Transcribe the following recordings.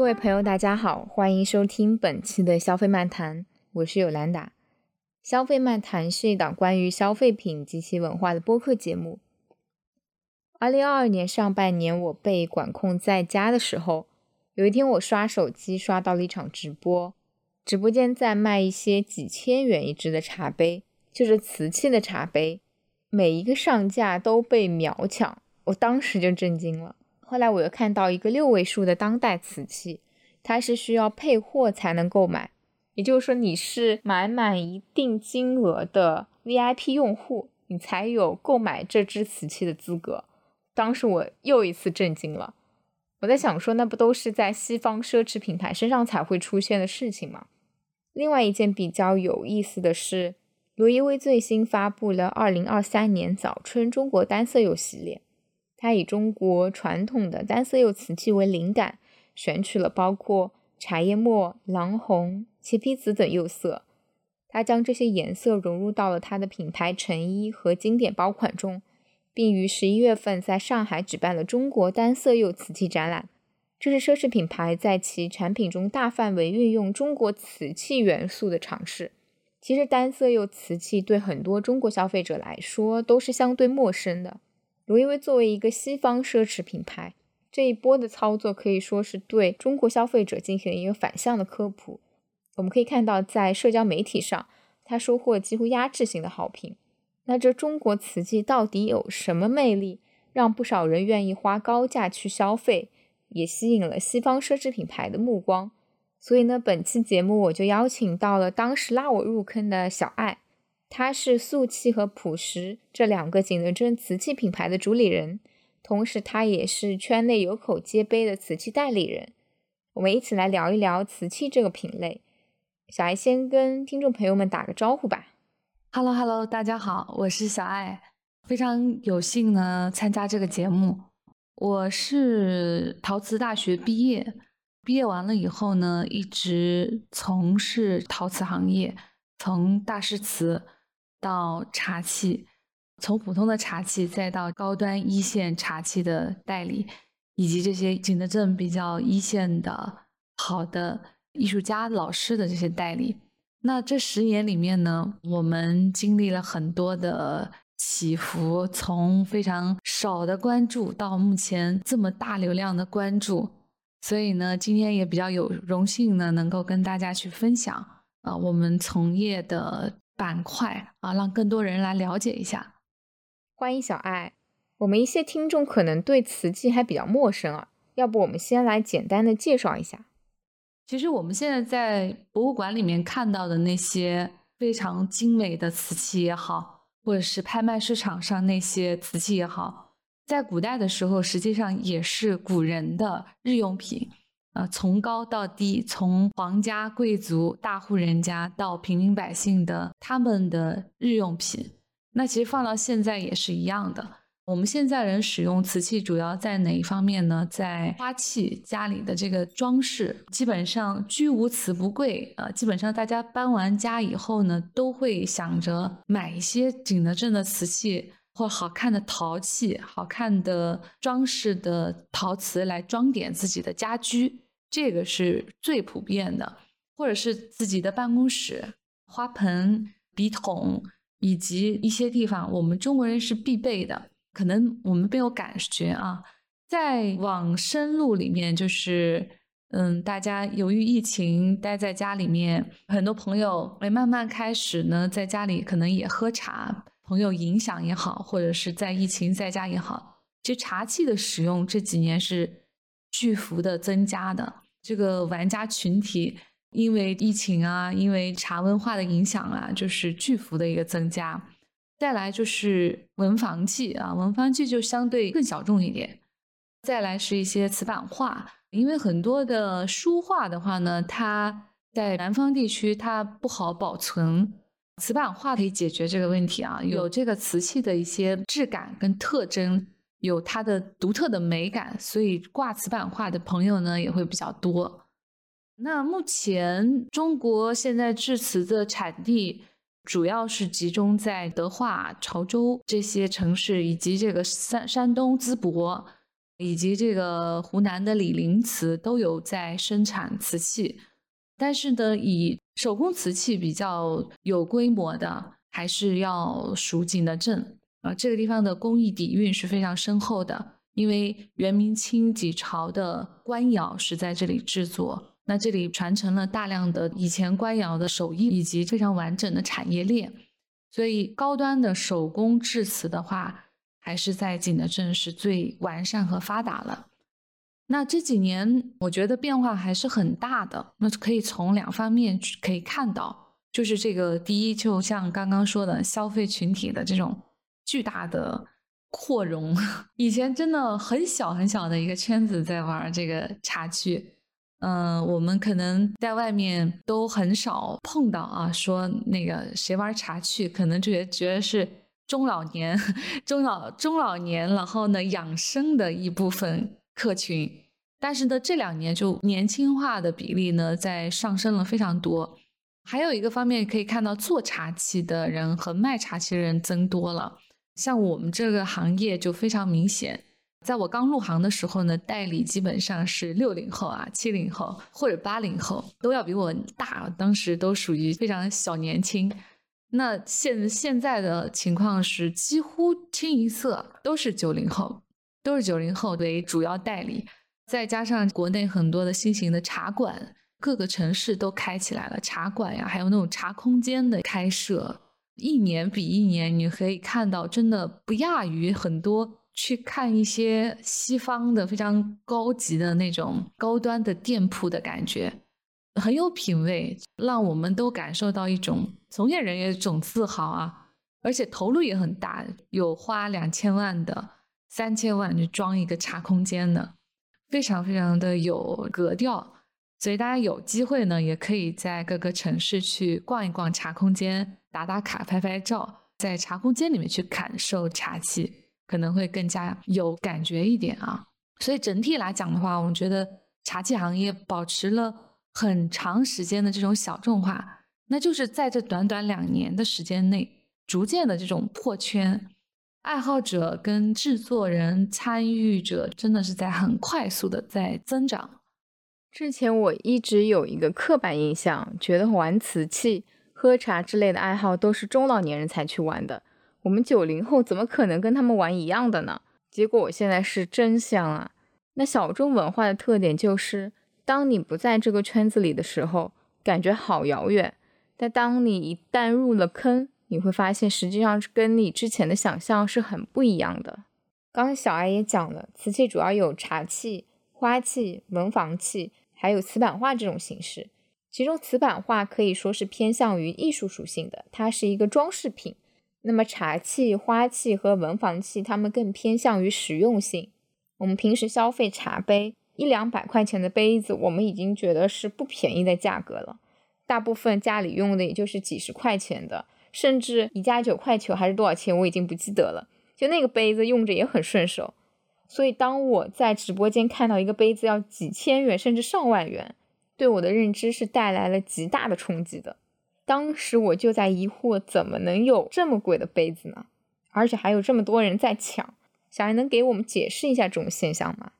各位朋友，大家好，欢迎收听本期的消费漫谈，我是有兰达。消费漫谈是一档关于消费品及其文化的播客节目。二零二二年上半年，我被管控在家的时候，有一天我刷手机刷到了一场直播，直播间在卖一些几千元一只的茶杯，就是瓷器的茶杯，每一个上架都被秒抢，我当时就震惊了。后来我又看到一个六位数的当代瓷器，它是需要配货才能购买，也就是说你是买满一定金额的 VIP 用户，你才有购买这支瓷器的资格。当时我又一次震惊了，我在想说，那不都是在西方奢侈品牌身上才会出现的事情吗？另外一件比较有意思的是，罗意威最新发布了二零二三年早春中国单色釉系列，它以中国传统的单色釉瓷器为灵感，选取了包括茶叶末、狼红、茄皮紫等釉色，它将这些颜色融入到了它的品牌成衣和经典包款中。并于十一月份在上海举办了中国单色釉瓷器展览。这是奢侈品牌在其产品中大范围运用中国瓷器元素的尝试。其实，单色釉瓷器对很多中国消费者来说都是相对陌生的。罗意威作为一个西方奢侈品牌，这一波的操作可以说是对中国消费者进行一个反向的科普。我们可以看到，在社交媒体上，它收获几乎压制性的好评。那这中国瓷器到底有什么魅力，让不少人愿意花高价去消费，也吸引了西方奢侈品牌的目光。所以呢，本期节目我就邀请到了当时拉我入坑的小爱，他是素器和朴实这两个景德镇瓷器品牌的主理人，同时他也是圈内有口皆碑的瓷器代理人。我们一起来聊一聊瓷器这个品类。小爱先跟听众朋友们打个招呼吧。Hello，Hello，大家好，我是小爱，非常有幸呢参加这个节目。我是陶瓷大学毕业，毕业完了以后呢，一直从事陶瓷行业，从大师瓷到茶器，从普通的茶器再到高端一线茶器的代理，以及这些景德镇比较一线的好的艺术家老师的这些代理。那这十年里面呢，我们经历了很多的起伏，从非常少的关注到目前这么大流量的关注，所以呢，今天也比较有荣幸呢，能够跟大家去分享啊，我们从业的板块啊，让更多人来了解一下。欢迎小爱，我们一些听众可能对瓷器还比较陌生啊，要不我们先来简单的介绍一下。其实我们现在在博物馆里面看到的那些非常精美的瓷器也好，或者是拍卖市场上那些瓷器也好，在古代的时候实际上也是古人的日用品。呃，从高到低，从皇家贵族大户人家到平民百姓的他们的日用品，那其实放到现在也是一样的。我们现在人使用瓷器主要在哪一方面呢？在花器家里的这个装饰，基本上居无瓷不贵啊。基本上大家搬完家以后呢，都会想着买一些景德镇的瓷器或好看的陶器、好看的装饰的陶瓷来装点自己的家居，这个是最普遍的。或者是自己的办公室、花盆、笔筒以及一些地方，我们中国人是必备的。可能我们没有感觉啊，再往深入里面，就是嗯，大家由于疫情待在家里面，很多朋友哎慢慢开始呢，在家里可能也喝茶，朋友影响也好，或者是在疫情在家也好，其实茶器的使用这几年是巨幅的增加的。这个玩家群体因为疫情啊，因为茶文化的影响啊，就是巨幅的一个增加。再来就是文房器啊，文房器就相对更小众一点。再来是一些瓷板画，因为很多的书画的话呢，它在南方地区它不好保存，瓷板画可以解决这个问题啊，有这个瓷器的一些质感跟特征，有它的独特的美感，所以挂瓷板画的朋友呢也会比较多。那目前中国现在制瓷的产地。主要是集中在德化、潮州这些城市，以及这个山山东淄博，以及这个湖南的醴陵瓷都有在生产瓷器，但是呢，以手工瓷器比较有规模的，还是要蜀景德镇啊，这个地方的工艺底蕴是非常深厚的，因为元明清几朝的官窑是在这里制作，那这里传承了大量的以前官窑的手艺以及非常完整的产业链，所以高端的手工制瓷的话。还是在景德镇是最完善和发达了。那这几年我觉得变化还是很大的。那可以从两方面可以看到，就是这个第一，就像刚刚说的，消费群体的这种巨大的扩容。以前真的很小很小的一个圈子在玩这个茶具，嗯，我们可能在外面都很少碰到啊，说那个谁玩茶具，可能觉觉得是。中老年、中老中老年，然后呢，养生的一部分客群，但是呢，这两年就年轻化的比例呢在上升了非常多。还有一个方面可以看到，做茶器的人和卖茶器的人增多了。像我们这个行业就非常明显，在我刚入行的时候呢，代理基本上是六零后啊、七零后或者八零后，都要比我大，当时都属于非常小年轻。那现现在的情况是，几乎清一色都是九零后，都是九零后为主要代理，再加上国内很多的新型的茶馆，各个城市都开起来了茶馆呀，还有那种茶空间的开设，一年比一年，你可以看到，真的不亚于很多去看一些西方的非常高级的那种高端的店铺的感觉。很有品味，让我们都感受到一种从业人员一种自豪啊！而且投入也很大，有花两千万的、三千万去装一个茶空间的，非常非常的有格调。所以大家有机会呢，也可以在各个城市去逛一逛茶空间，打打卡、拍拍照，在茶空间里面去感受茶气，可能会更加有感觉一点啊！所以整体来讲的话，我们觉得茶器行业保持了。很长时间的这种小众化，那就是在这短短两年的时间内，逐渐的这种破圈，爱好者跟制作人、参与者真的是在很快速的在增长。之前我一直有一个刻板印象，觉得玩瓷器、喝茶之类的爱好都是中老年人才去玩的，我们九零后怎么可能跟他们玩一样的呢？结果我现在是真香啊！那小众文化的特点就是。当你不在这个圈子里的时候，感觉好遥远；但当你一旦入了坑，你会发现实际上是跟你之前的想象是很不一样的。刚小艾也讲了，瓷器主要有茶器、花器、文房器，还有瓷板画这种形式。其中瓷板画可以说是偏向于艺术属性的，它是一个装饰品。那么茶器、花器和文房器，它们更偏向于实用性。我们平时消费茶杯。一两百块钱的杯子，我们已经觉得是不便宜的价格了。大部分家里用的也就是几十块钱的，甚至一家九块九还是多少钱，我已经不记得了。就那个杯子用着也很顺手。所以当我在直播间看到一个杯子要几千元甚至上万元，对我的认知是带来了极大的冲击的。当时我就在疑惑，怎么能有这么贵的杯子呢？而且还有这么多人在抢。小爱能给我们解释一下这种现象吗？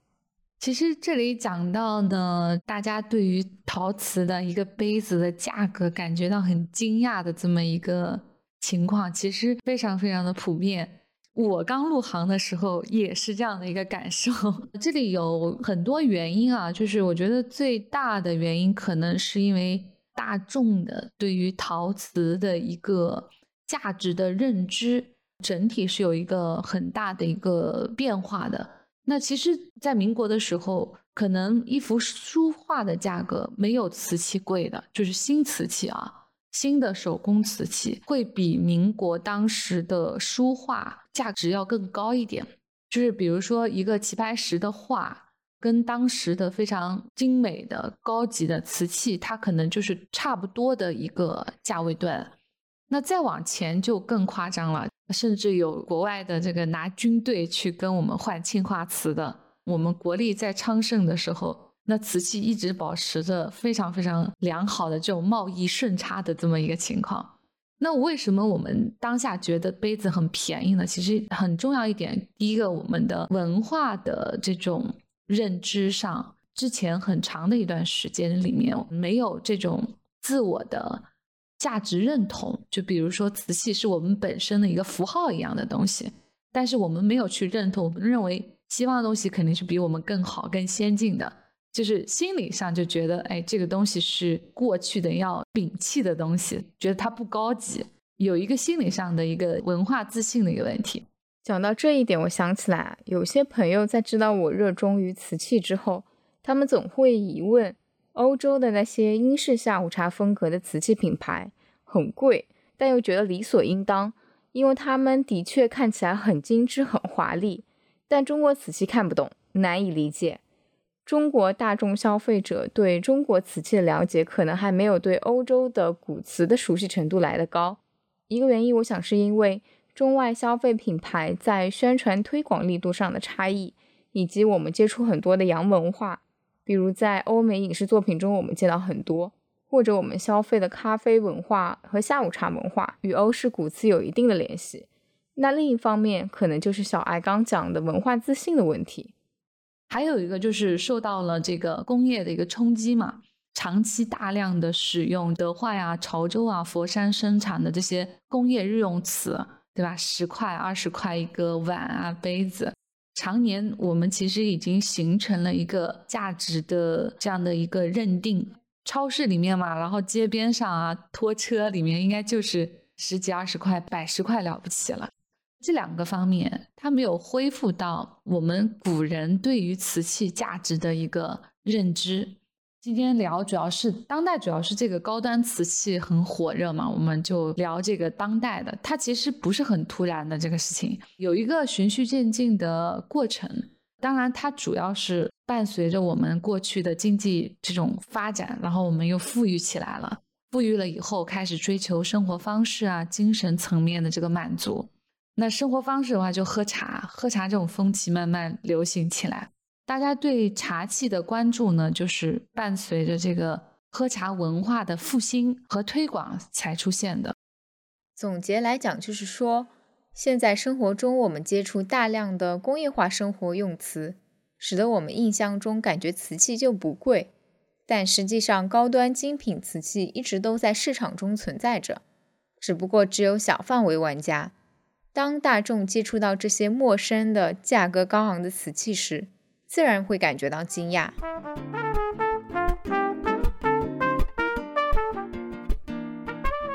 其实这里讲到的，大家对于陶瓷的一个杯子的价格感觉到很惊讶的这么一个情况，其实非常非常的普遍。我刚入行的时候也是这样的一个感受。这里有很多原因啊，就是我觉得最大的原因可能是因为大众的对于陶瓷的一个价值的认知，整体是有一个很大的一个变化的。那其实，在民国的时候，可能一幅书画的价格没有瓷器贵的，就是新瓷器啊，新的手工瓷器会比民国当时的书画价值要更高一点。就是比如说一个齐白石的画，跟当时的非常精美的高级的瓷器，它可能就是差不多的一个价位段。那再往前就更夸张了。甚至有国外的这个拿军队去跟我们换青花瓷的。我们国力在昌盛的时候，那瓷器一直保持着非常非常良好的这种贸易顺差的这么一个情况。那为什么我们当下觉得杯子很便宜呢？其实很重要一点，第一个，我们的文化的这种认知上，之前很长的一段时间里面没有这种自我的价值认同。就比如说，瓷器是我们本身的一个符号一样的东西，但是我们没有去认同，认为西方的东西肯定是比我们更好、更先进的。就是心理上就觉得，哎，这个东西是过去的要摒弃的东西，觉得它不高级，有一个心理上的一个文化自信的一个问题。讲到这一点，我想起来，有些朋友在知道我热衷于瓷器之后，他们总会疑问：欧洲的那些英式下午茶风格的瓷器品牌很贵，但又觉得理所应当，因为他们的确看起来很精致、很华丽，但中国瓷器看不懂，难以理解。中国大众消费者对中国瓷器的了解，可能还没有对欧洲的古瓷的熟悉程度来得高。一个原因，我想是因为中外消费品牌在宣传推广力度上的差异，以及我们接触很多的洋文化，比如在欧美影视作品中我们见到很多，或者我们消费的咖啡文化和下午茶文化与欧式古瓷有一定的联系。那另一方面，可能就是小艾刚讲的文化自信的问题。还有一个就是受到了这个工业的一个冲击嘛，长期大量的使用德化呀、潮州啊、佛山生产的这些工业日用瓷，对吧？十块、二十块一个碗啊、杯子，常年我们其实已经形成了一个价值的这样的一个认定。超市里面嘛，然后街边上啊、拖车里面，应该就是十几、二十块、百十块了不起了。这两个方面，它没有恢复到我们古人对于瓷器价值的一个认知。今天聊主要是当代，主要是这个高端瓷器很火热嘛，我们就聊这个当代的。它其实不是很突然的这个事情，有一个循序渐进的过程。当然，它主要是伴随着我们过去的经济这种发展，然后我们又富裕起来了。富裕了以后，开始追求生活方式啊，精神层面的这个满足。那生活方式的话，就喝茶，喝茶这种风气慢慢流行起来。大家对茶器的关注呢，就是伴随着这个喝茶文化的复兴和推广才出现的。总结来讲，就是说，现在生活中我们接触大量的工业化生活用瓷，使得我们印象中感觉瓷器就不贵，但实际上高端精品瓷器一直都在市场中存在着，只不过只有小范围玩家。当大众接触到这些陌生的、价格高昂的瓷器时，自然会感觉到惊讶。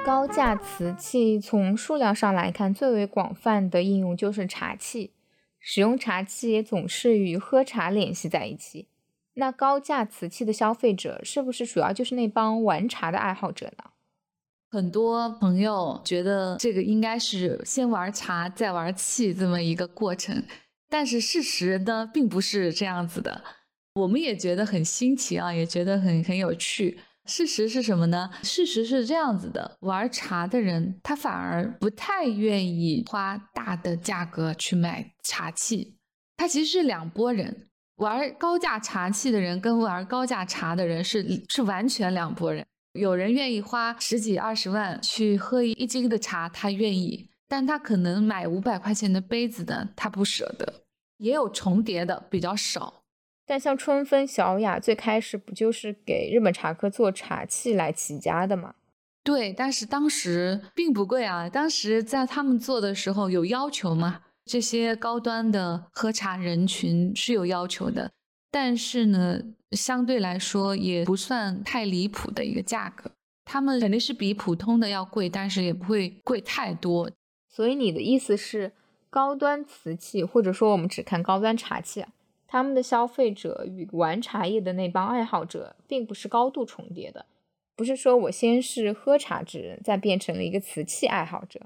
高价瓷器从数量上来看，最为广泛的应用就是茶器。使用茶器也总是与喝茶联系在一起。那高价瓷器的消费者，是不是主要就是那帮玩茶的爱好者呢？很多朋友觉得这个应该是先玩茶再玩器这么一个过程，但是事实呢并不是这样子的。我们也觉得很新奇啊，也觉得很很有趣。事实是什么呢？事实是这样子的：玩茶的人他反而不太愿意花大的价格去买茶器，他其实是两拨人。玩高价茶器的人跟玩高价茶的人是是完全两拨人。有人愿意花十几二十万去喝一斤的茶，他愿意，但他可能买五百块钱的杯子的，他不舍得。也有重叠的，比较少。但像春分小雅最开始不就是给日本茶客做茶器来起家的吗？对，但是当时并不贵啊。当时在他们做的时候有要求吗？这些高端的喝茶人群是有要求的，但是呢。相对来说也不算太离谱的一个价格，他们肯定是比普通的要贵，但是也不会贵太多。所以你的意思是，高端瓷器或者说我们只看高端茶器，他们的消费者与玩茶叶的那帮爱好者并不是高度重叠的，不是说我先是喝茶之人，再变成了一个瓷器爱好者，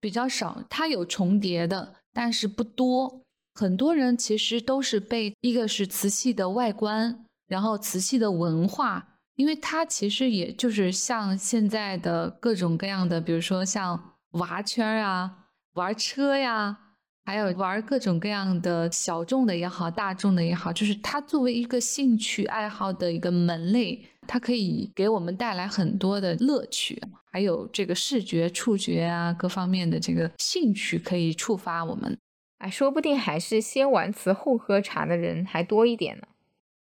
比较少，它有重叠的，但是不多。很多人其实都是被一个是瓷器的外观。然后瓷器的文化，因为它其实也就是像现在的各种各样的，比如说像娃圈啊、玩车呀，还有玩各种各样的小众的也好，大众的也好，就是它作为一个兴趣爱好的一个门类，它可以给我们带来很多的乐趣，还有这个视觉、触觉啊各方面的这个兴趣可以触发我们。哎，说不定还是先玩瓷后喝茶的人还多一点呢。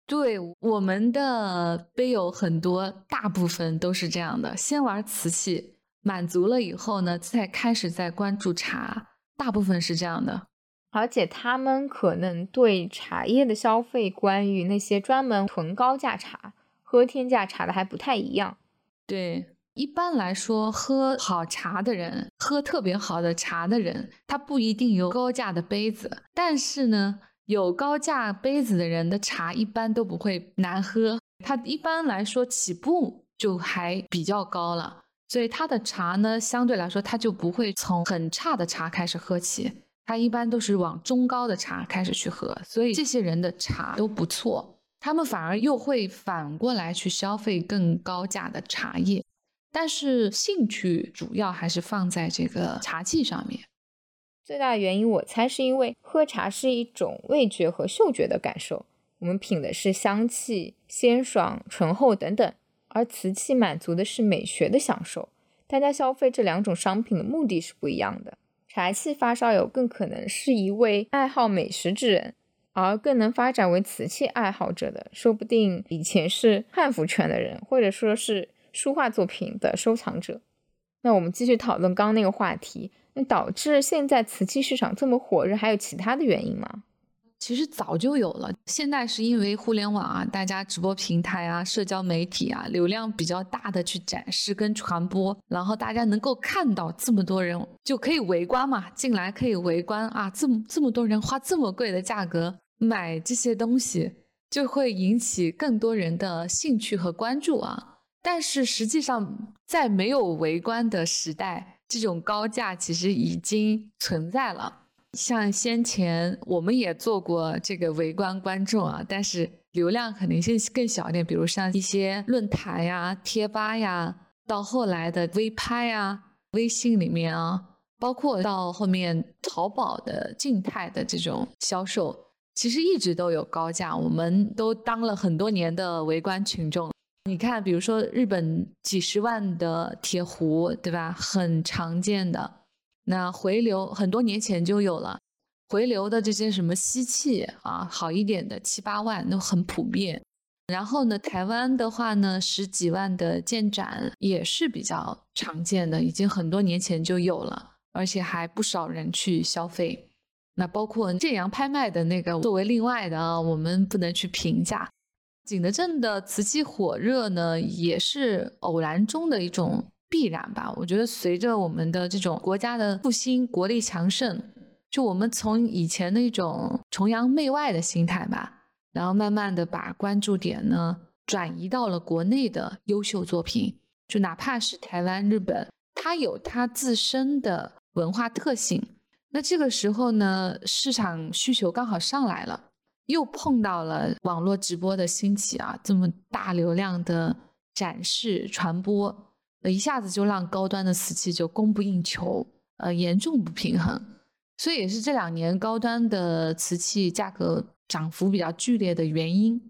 对，我们的杯友很多，大部分都是这样的，先玩瓷器，满足了以后呢，再开始再关注茶，大部分是这样的。而且他们可能对茶叶的消费，关于那些专门囤高价茶、喝天价茶的还不太一样。对。一般来说，喝好茶的人，喝特别好的茶的人，他不一定有高价的杯子。但是呢，有高价杯子的人的茶一般都不会难喝。他一般来说起步就还比较高了，所以他的茶呢，相对来说他就不会从很差的茶开始喝起，他一般都是往中高的茶开始去喝。所以这些人的茶都不错，他们反而又会反过来去消费更高价的茶叶。但是兴趣主要还是放在这个茶器上面。最大的原因，我猜是因为喝茶是一种味觉和嗅觉的感受，我们品的是香气、鲜爽、醇厚等等，而瓷器满足的是美学的享受。大家消费这两种商品的目的是不一样的。茶器发烧友更可能是一位爱好美食之人，而更能发展为瓷器爱好者的，说不定以前是汉服圈的人，或者说是。书画作品的收藏者，那我们继续讨论刚刚那个话题。那导致现在瓷器市场这么火热，还有其他的原因吗？其实早就有了，现在是因为互联网啊，大家直播平台啊、社交媒体啊，流量比较大的去展示跟传播，然后大家能够看到这么多人就可以围观嘛，进来可以围观啊，这么这么多人花这么贵的价格买这些东西，就会引起更多人的兴趣和关注啊。但是实际上，在没有围观的时代，这种高价其实已经存在了。像先前我们也做过这个围观观众啊，但是流量肯定是更小一点。比如像一些论坛呀、贴吧呀，到后来的微拍呀、微信里面啊，包括到后面淘宝的静态的这种销售，其实一直都有高价。我们都当了很多年的围观群众。你看，比如说日本几十万的铁壶，对吧？很常见的。那回流很多年前就有了，回流的这些什么锡器啊，好一点的七八万都很普遍。然后呢，台湾的话呢，十几万的建盏也是比较常见的，已经很多年前就有了，而且还不少人去消费。那包括建阳拍卖的那个，作为另外的啊，我们不能去评价。景德镇的瓷器火热呢，也是偶然中的一种必然吧。我觉得随着我们的这种国家的复兴、国力强盛，就我们从以前那种崇洋媚外的心态吧，然后慢慢的把关注点呢转移到了国内的优秀作品。就哪怕是台湾、日本，它有它自身的文化特性，那这个时候呢，市场需求刚好上来了。又碰到了网络直播的兴起啊，这么大流量的展示传播，一下子就让高端的瓷器就供不应求，呃，严重不平衡，所以也是这两年高端的瓷器价格涨幅比较剧烈的原因。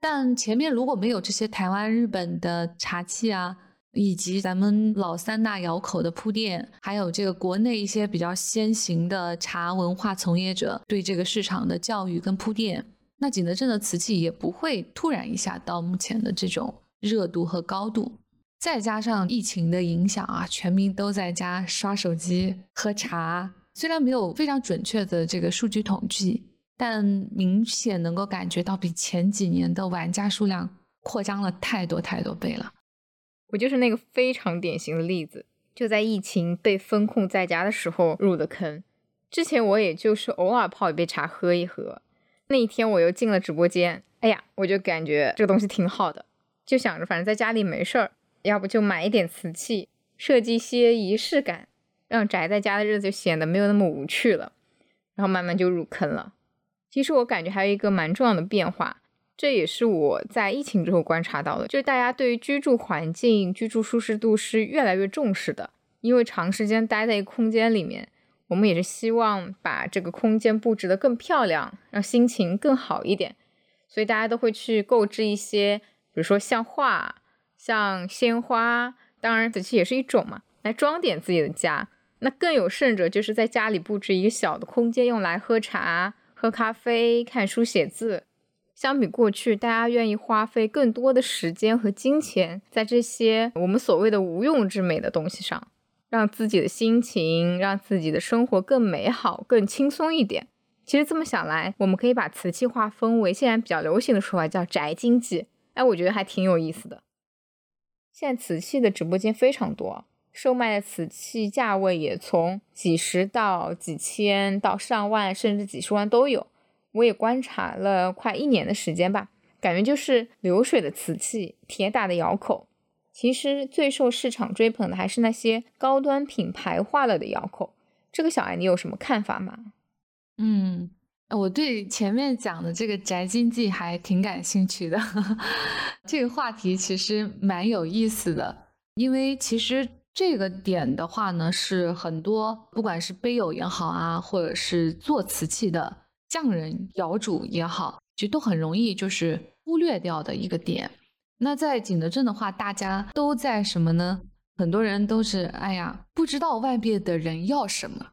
但前面如果没有这些台湾、日本的茶器啊。以及咱们老三大窑口的铺垫，还有这个国内一些比较先行的茶文化从业者对这个市场的教育跟铺垫，那景德镇的瓷器也不会突然一下到目前的这种热度和高度。再加上疫情的影响啊，全民都在家刷手机喝茶，虽然没有非常准确的这个数据统计，但明显能够感觉到比前几年的玩家数量扩张了太多太多倍了。我就是那个非常典型的例子，就在疫情被封控在家的时候入的坑。之前我也就是偶尔泡一杯茶喝一喝。那一天我又进了直播间，哎呀，我就感觉这个东西挺好的，就想着反正在家里没事儿，要不就买一点瓷器，设计些仪式感，让宅在家的日子就显得没有那么无趣了。然后慢慢就入坑了。其实我感觉还有一个蛮重要的变化。这也是我在疫情之后观察到的，就是大家对于居住环境、居住舒适度是越来越重视的。因为长时间待在一个空间里面，我们也是希望把这个空间布置得更漂亮，让心情更好一点，所以大家都会去购置一些，比如说像画、像鲜花，当然瓷器也是一种嘛，来装点自己的家。那更有甚者，就是在家里布置一个小的空间，用来喝茶、喝咖啡、看书、写字。相比过去，大家愿意花费更多的时间和金钱在这些我们所谓的无用之美的东西上。让自己的心情，让自己的生活更美好、更轻松一点。其实这么想来，我们可以把瓷器划分为现在比较流行的说法，叫宅经济。哎，我觉得还挺有意思的。现在瓷器的直播间非常多，售卖的瓷器价位也从几十到几千到上万，甚至几十万都有。我也观察了快一年的时间吧，感觉就是流水的瓷器，铁打的窑口。其实最受市场追捧的还是那些高端品牌化了的窑口。这个小艾，你有什么看法吗？嗯，我对前面讲的这个宅经济还挺感兴趣的。这个话题其实蛮有意思的，因为其实这个点的话呢，是很多不管是碑友也好啊，或者是做瓷器的匠人、窑主也好，其实都很容易就是忽略掉的一个点。那在景德镇的话，大家都在什么呢？很多人都是哎呀，不知道外边的人要什么，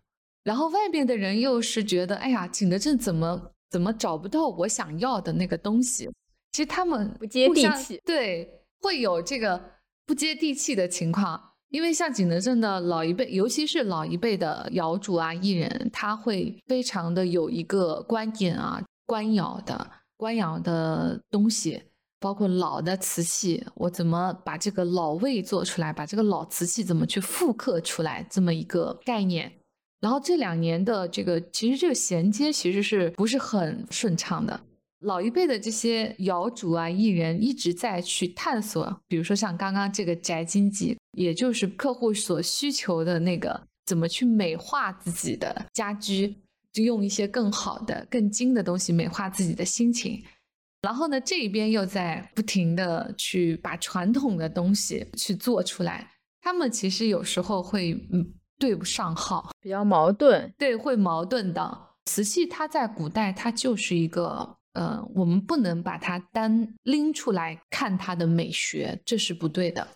然后外边的人又是觉得哎呀，景德镇怎么怎么找不到我想要的那个东西？其实他们不接地气，对，会有这个不接地气的情况。因为像景德镇的老一辈，尤其是老一辈的窑主啊、艺人，他会非常的有一个观点啊，官窑的官窑的东西。包括老的瓷器，我怎么把这个老味做出来？把这个老瓷器怎么去复刻出来？这么一个概念。然后这两年的这个，其实这个衔接其实是不是很顺畅的？老一辈的这些窑主啊、艺人一直在去探索，比如说像刚刚这个宅经济，也就是客户所需求的那个，怎么去美化自己的家居，就用一些更好的、更精的东西美化自己的心情。然后呢，这一边又在不停的去把传统的东西去做出来，他们其实有时候会嗯对不上号，比较矛盾，对，会矛盾的。瓷器它在古代它就是一个呃，我们不能把它单拎出来看它的美学，这是不对的，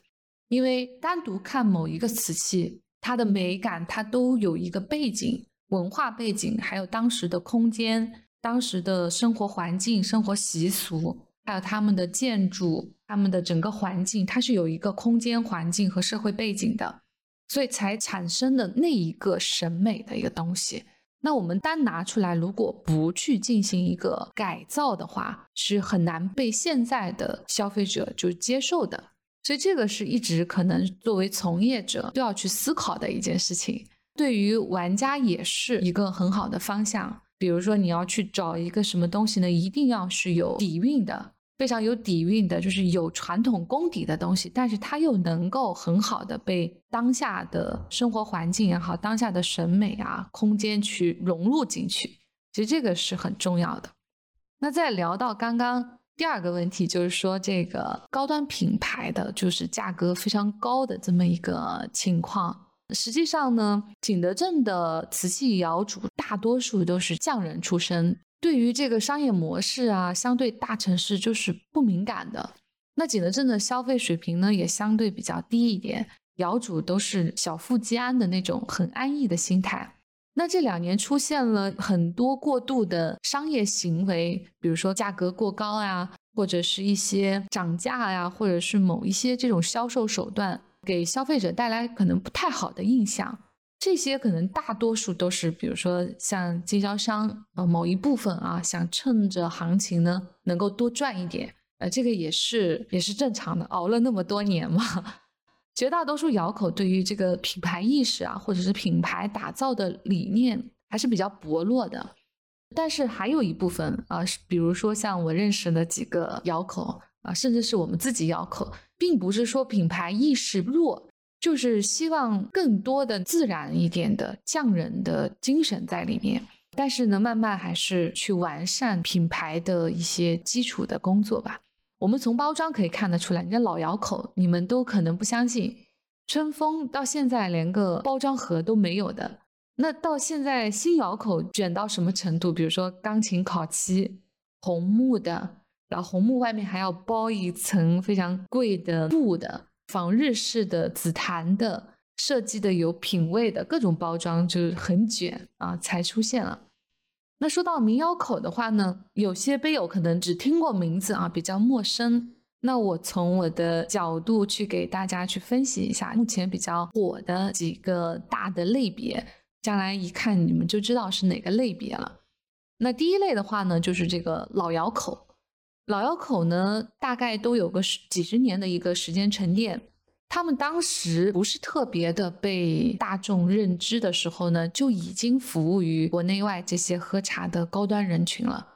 因为单独看某一个瓷器，它的美感它都有一个背景、文化背景，还有当时的空间。当时的生活环境、生活习俗，还有他们的建筑、他们的整个环境，它是有一个空间环境和社会背景的，所以才产生的那一个审美的一个东西。那我们单拿出来，如果不去进行一个改造的话，是很难被现在的消费者就接受的。所以这个是一直可能作为从业者都要去思考的一件事情，对于玩家也是一个很好的方向。比如说，你要去找一个什么东西呢？一定要是有底蕴的，非常有底蕴的，就是有传统功底的东西。但是它又能够很好的被当下的生活环境也好，当下的审美啊空间去融入进去。其实这个是很重要的。那再聊到刚刚第二个问题，就是说这个高端品牌的就是价格非常高的这么一个情况。实际上呢，景德镇的瓷器窑主大多数都是匠人出身，对于这个商业模式啊，相对大城市就是不敏感的。那景德镇的消费水平呢，也相对比较低一点，窑主都是小富即安的那种很安逸的心态。那这两年出现了很多过度的商业行为，比如说价格过高呀，或者是一些涨价呀，或者是某一些这种销售手段。给消费者带来可能不太好的印象，这些可能大多数都是，比如说像经销商呃某一部分啊，想趁着行情呢能够多赚一点，呃，这个也是也是正常的，熬了那么多年嘛。绝大多数窑口对于这个品牌意识啊，或者是品牌打造的理念还是比较薄弱的，但是还有一部分啊，比如说像我认识的几个窑口啊，甚至是我们自己窑口。并不是说品牌意识弱，就是希望更多的自然一点的匠人的精神在里面。但是呢，慢慢还是去完善品牌的一些基础的工作吧。我们从包装可以看得出来，你的老窑口，你们都可能不相信，春风到现在连个包装盒都没有的。那到现在新窑口卷到什么程度？比如说钢琴烤漆，红木的，然后红木外面还要包一层非常贵的布的，仿日式的紫檀的，设计的有品位的各种包装，就是很卷啊，才出现了。那说到民窑口的话呢，有些杯友可能只听过名字啊，比较陌生。那我从我的角度去给大家去分析一下，目前比较火的几个大的类别。将来一看，你们就知道是哪个类别了。那第一类的话呢，就是这个老窑口。老窑口呢，大概都有个十几十年的一个时间沉淀。他们当时不是特别的被大众认知的时候呢，就已经服务于国内外这些喝茶的高端人群了。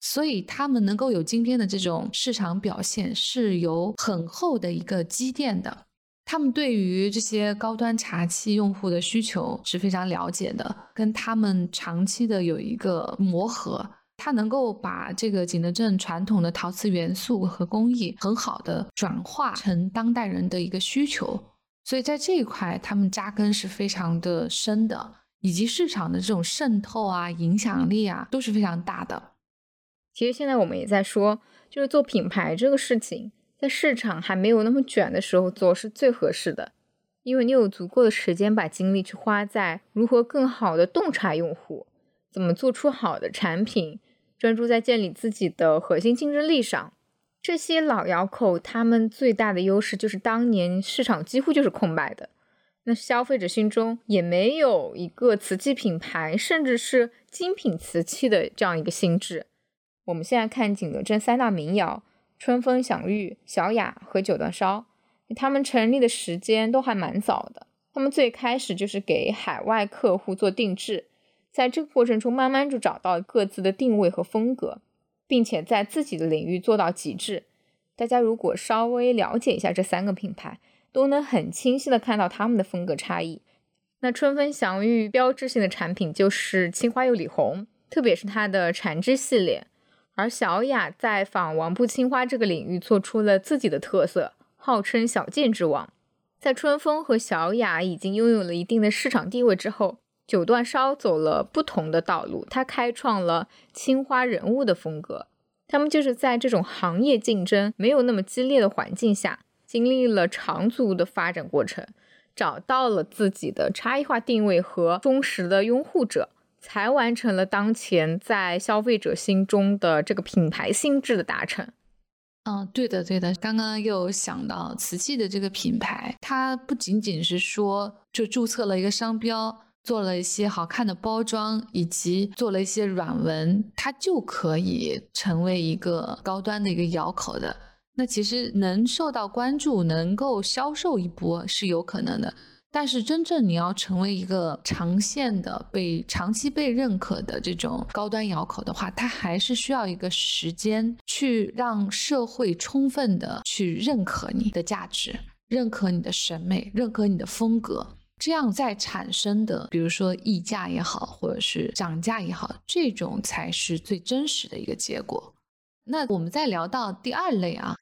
所以他们能够有今天的这种市场表现，是有很厚的一个积淀的。他们对于这些高端茶器用户的需求是非常了解的，跟他们长期的有一个磨合，它能够把这个景德镇传统的陶瓷元素和工艺很好的转化成当代人的一个需求，所以在这一块他们扎根是非常的深的，以及市场的这种渗透啊、影响力啊都是非常大的。其实现在我们也在说，就是做品牌这个事情。在市场还没有那么卷的时候做是最合适的，因为你有足够的时间把精力去花在如何更好的洞察用户，怎么做出好的产品，专注在建立自己的核心竞争力上。这些老窑口他们最大的优势就是当年市场几乎就是空白的，那消费者心中也没有一个瓷器品牌，甚至是精品瓷器的这样一个心智。我们现在看景德镇三大名窑。春风享誉、小雅和九段烧，他们成立的时间都还蛮早的。他们最开始就是给海外客户做定制，在这个过程中慢慢就找到各自的定位和风格，并且在自己的领域做到极致。大家如果稍微了解一下这三个品牌，都能很清晰的看到他们的风格差异。那春风祥玉标志性的产品就是青花釉里红，特别是它的缠枝系列。而小雅在仿王布青花这个领域做出了自己的特色，号称小件之王。在春风和小雅已经拥有了一定的市场地位之后，九段烧走了不同的道路，它开创了青花人物的风格。他们就是在这种行业竞争没有那么激烈的环境下，经历了长足的发展过程，找到了自己的差异化定位和忠实的拥护者。才完成了当前在消费者心中的这个品牌心智的达成。嗯，对的，对的。刚刚又想到瓷器的这个品牌，它不仅仅是说就注册了一个商标，做了一些好看的包装，以及做了一些软文，它就可以成为一个高端的一个窑口的。那其实能受到关注，能够销售一波是有可能的。但是真正你要成为一个长线的、被长期被认可的这种高端窑口的话，它还是需要一个时间去让社会充分的去认可你的价值、认可你的审美、认可你的风格，这样再产生的，比如说溢价也好，或者是涨价也好，这种才是最真实的一个结果。那我们再聊到第二类啊。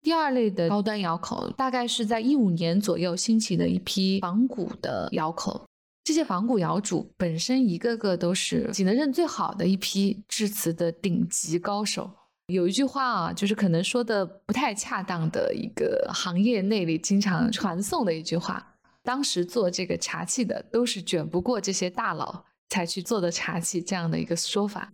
第二类的高端窑口，大概是在一五年左右兴起的一批仿古的窑口。这些仿古窑主本身一个个都是景德镇最好的一批制瓷的顶级高手。有一句话啊，就是可能说的不太恰当的一个行业内里经常传颂的一句话：当时做这个茶器的都是卷不过这些大佬才去做的茶器，这样的一个说法。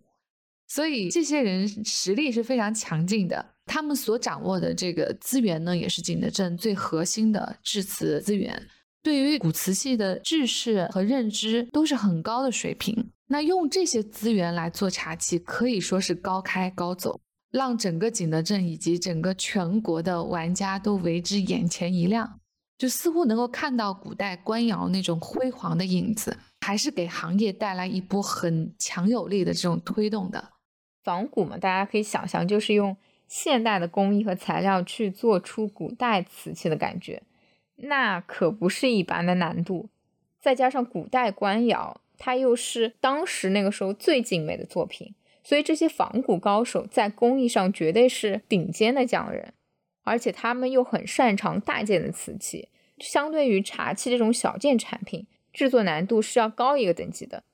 所以这些人实力是非常强劲的。他们所掌握的这个资源呢，也是景德镇最核心的制瓷资源，对于古瓷器的知识和认知都是很高的水平。那用这些资源来做茶器，可以说是高开高走，让整个景德镇以及整个全国的玩家都为之眼前一亮，就似乎能够看到古代官窑那种辉煌的影子，还是给行业带来一波很强有力的这种推动的。仿古嘛，大家可以想象，就是用。现代的工艺和材料去做出古代瓷器的感觉，那可不是一般的难度。再加上古代官窑，它又是当时那个时候最精美的作品，所以这些仿古高手在工艺上绝对是顶尖的匠人，而且他们又很擅长大件的瓷器。相对于茶器这种小件产品，制作难度是要高一个等级的。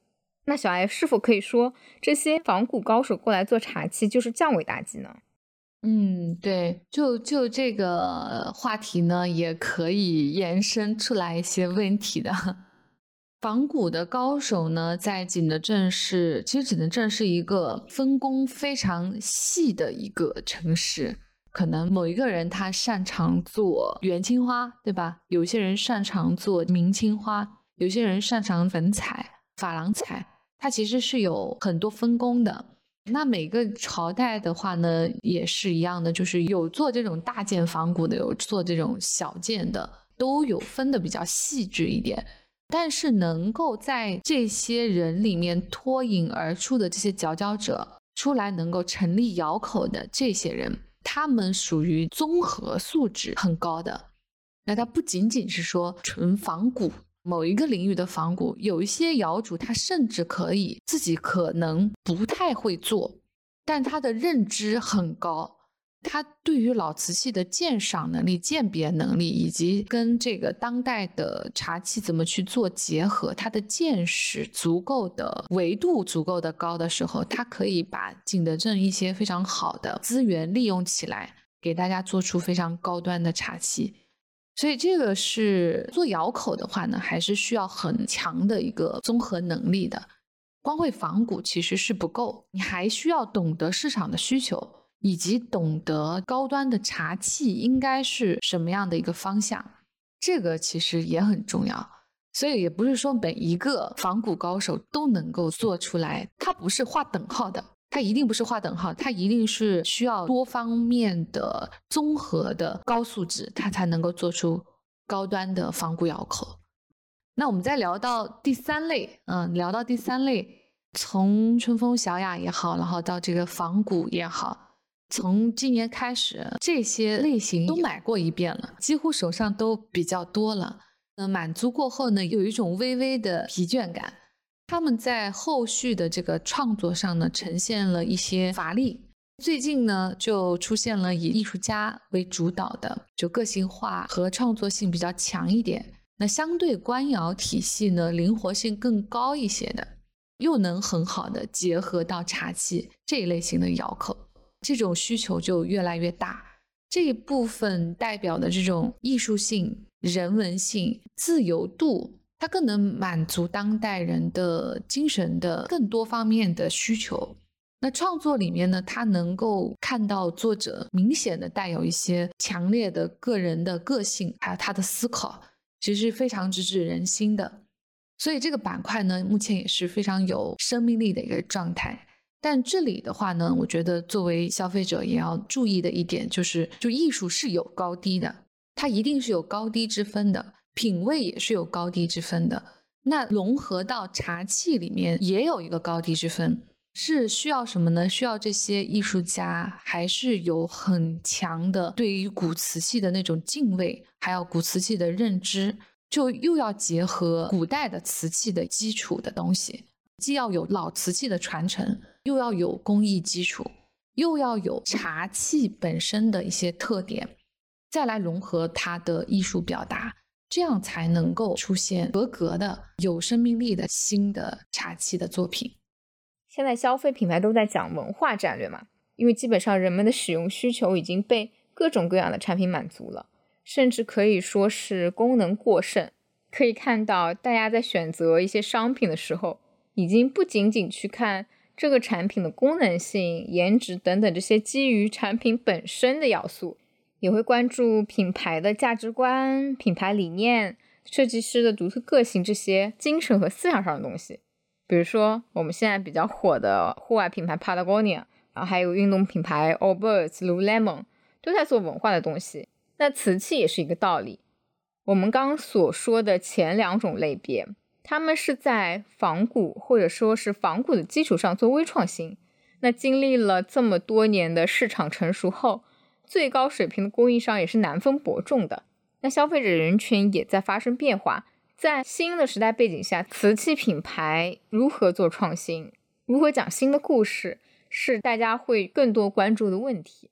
那小艾是否可以说，这些仿古高手过来做茶器就是降维打击呢？嗯，对，就就这个话题呢，也可以延伸出来一些问题的。仿古的高手呢，在景德镇是，其实景德镇是一个分工非常细的一个城市。可能某一个人他擅长做元青花，对吧？有些人擅长做明青花，有些人擅长粉彩、珐琅彩，它其实是有很多分工的。那每个朝代的话呢，也是一样的，就是有做这种大件仿古的，有做这种小件的，都有分的比较细致一点。但是能够在这些人里面脱颖而出的这些佼佼者出来，能够成立窑口的这些人，他们属于综合素质很高的。那他不仅仅是说纯仿古。某一个领域的仿古，有一些窑主，他甚至可以自己可能不太会做，但他的认知很高，他对于老瓷器的鉴赏能力、鉴别能力，以及跟这个当代的茶器怎么去做结合，他的见识足够的维度足够的高的时候，他可以把景德镇一些非常好的资源利用起来，给大家做出非常高端的茶器。所以这个是做窑口的话呢，还是需要很强的一个综合能力的。光会仿古其实是不够，你还需要懂得市场的需求，以及懂得高端的茶器应该是什么样的一个方向。这个其实也很重要。所以也不是说每一个仿古高手都能够做出来，它不是划等号的。它一定不是划等号，它一定是需要多方面的综合的高素质，它才能够做出高端的仿古窑口。那我们再聊到第三类，嗯，聊到第三类，从春风小雅也好，然后到这个仿古也好，从今年开始，这些类型都买过一遍了，几乎手上都比较多了。那满足过后呢，有一种微微的疲倦感。他们在后续的这个创作上呢，呈现了一些乏力。最近呢，就出现了以艺术家为主导的，就个性化和创作性比较强一点。那相对官窑体系呢，灵活性更高一些的，又能很好的结合到茶器这一类型的窑口，这种需求就越来越大。这一部分代表的这种艺术性、人文性、自由度。它更能满足当代人的精神的更多方面的需求。那创作里面呢，它能够看到作者明显的带有一些强烈的个人的个性，还有他的思考，其实是非常直指人心的。所以这个板块呢，目前也是非常有生命力的一个状态。但这里的话呢，我觉得作为消费者也要注意的一点就是，就艺术是有高低的，它一定是有高低之分的。品味也是有高低之分的，那融合到茶器里面也有一个高低之分，是需要什么呢？需要这些艺术家还是有很强的对于古瓷器的那种敬畏，还有古瓷器的认知，就又要结合古代的瓷器的基础的东西，既要有老瓷器的传承，又要有工艺基础，又要有茶器本身的一些特点，再来融合它的艺术表达。这样才能够出现合格的、有生命力的新的茶器的作品。现在消费品牌都在讲文化战略嘛，因为基本上人们的使用需求已经被各种各样的产品满足了，甚至可以说是功能过剩。可以看到，大家在选择一些商品的时候，已经不仅仅去看这个产品的功能性、颜值等等这些基于产品本身的要素。也会关注品牌的价值观、品牌理念、设计师的独特个性这些精神和思想上的东西。比如说，我们现在比较火的户外品牌 Patagonia，然后还有运动品牌 Allbirds、Lululemon，都在做文化的东西。那瓷器也是一个道理。我们刚刚所说的前两种类别，他们是在仿古或者说是仿古的基础上做微创新。那经历了这么多年的市场成熟后，最高水平的供应商也是难分伯仲的，那消费者人群也在发生变化，在新的时代背景下，瓷器品牌如何做创新，如何讲新的故事，是大家会更多关注的问题。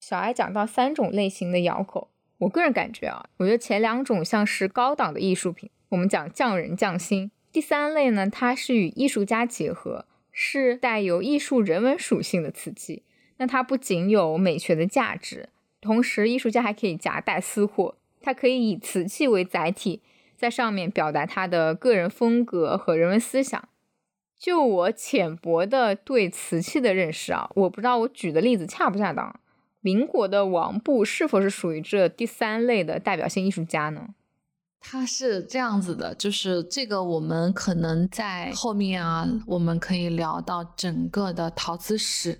小艾讲到三种类型的窑口，我个人感觉啊，我觉得前两种像是高档的艺术品，我们讲匠人匠心。第三类呢，它是与艺术家结合，是带有艺术人文属性的瓷器。那它不仅有美学的价值，同时艺术家还可以夹带私货，它可以以瓷器为载体，在上面表达他的个人风格和人文思想。就我浅薄的对瓷器的认识啊，我不知道我举的例子恰不恰当。民国的王布是否是属于这第三类的代表性艺术家呢？他是这样子的，就是这个我们可能在后面啊，我们可以聊到整个的陶瓷史。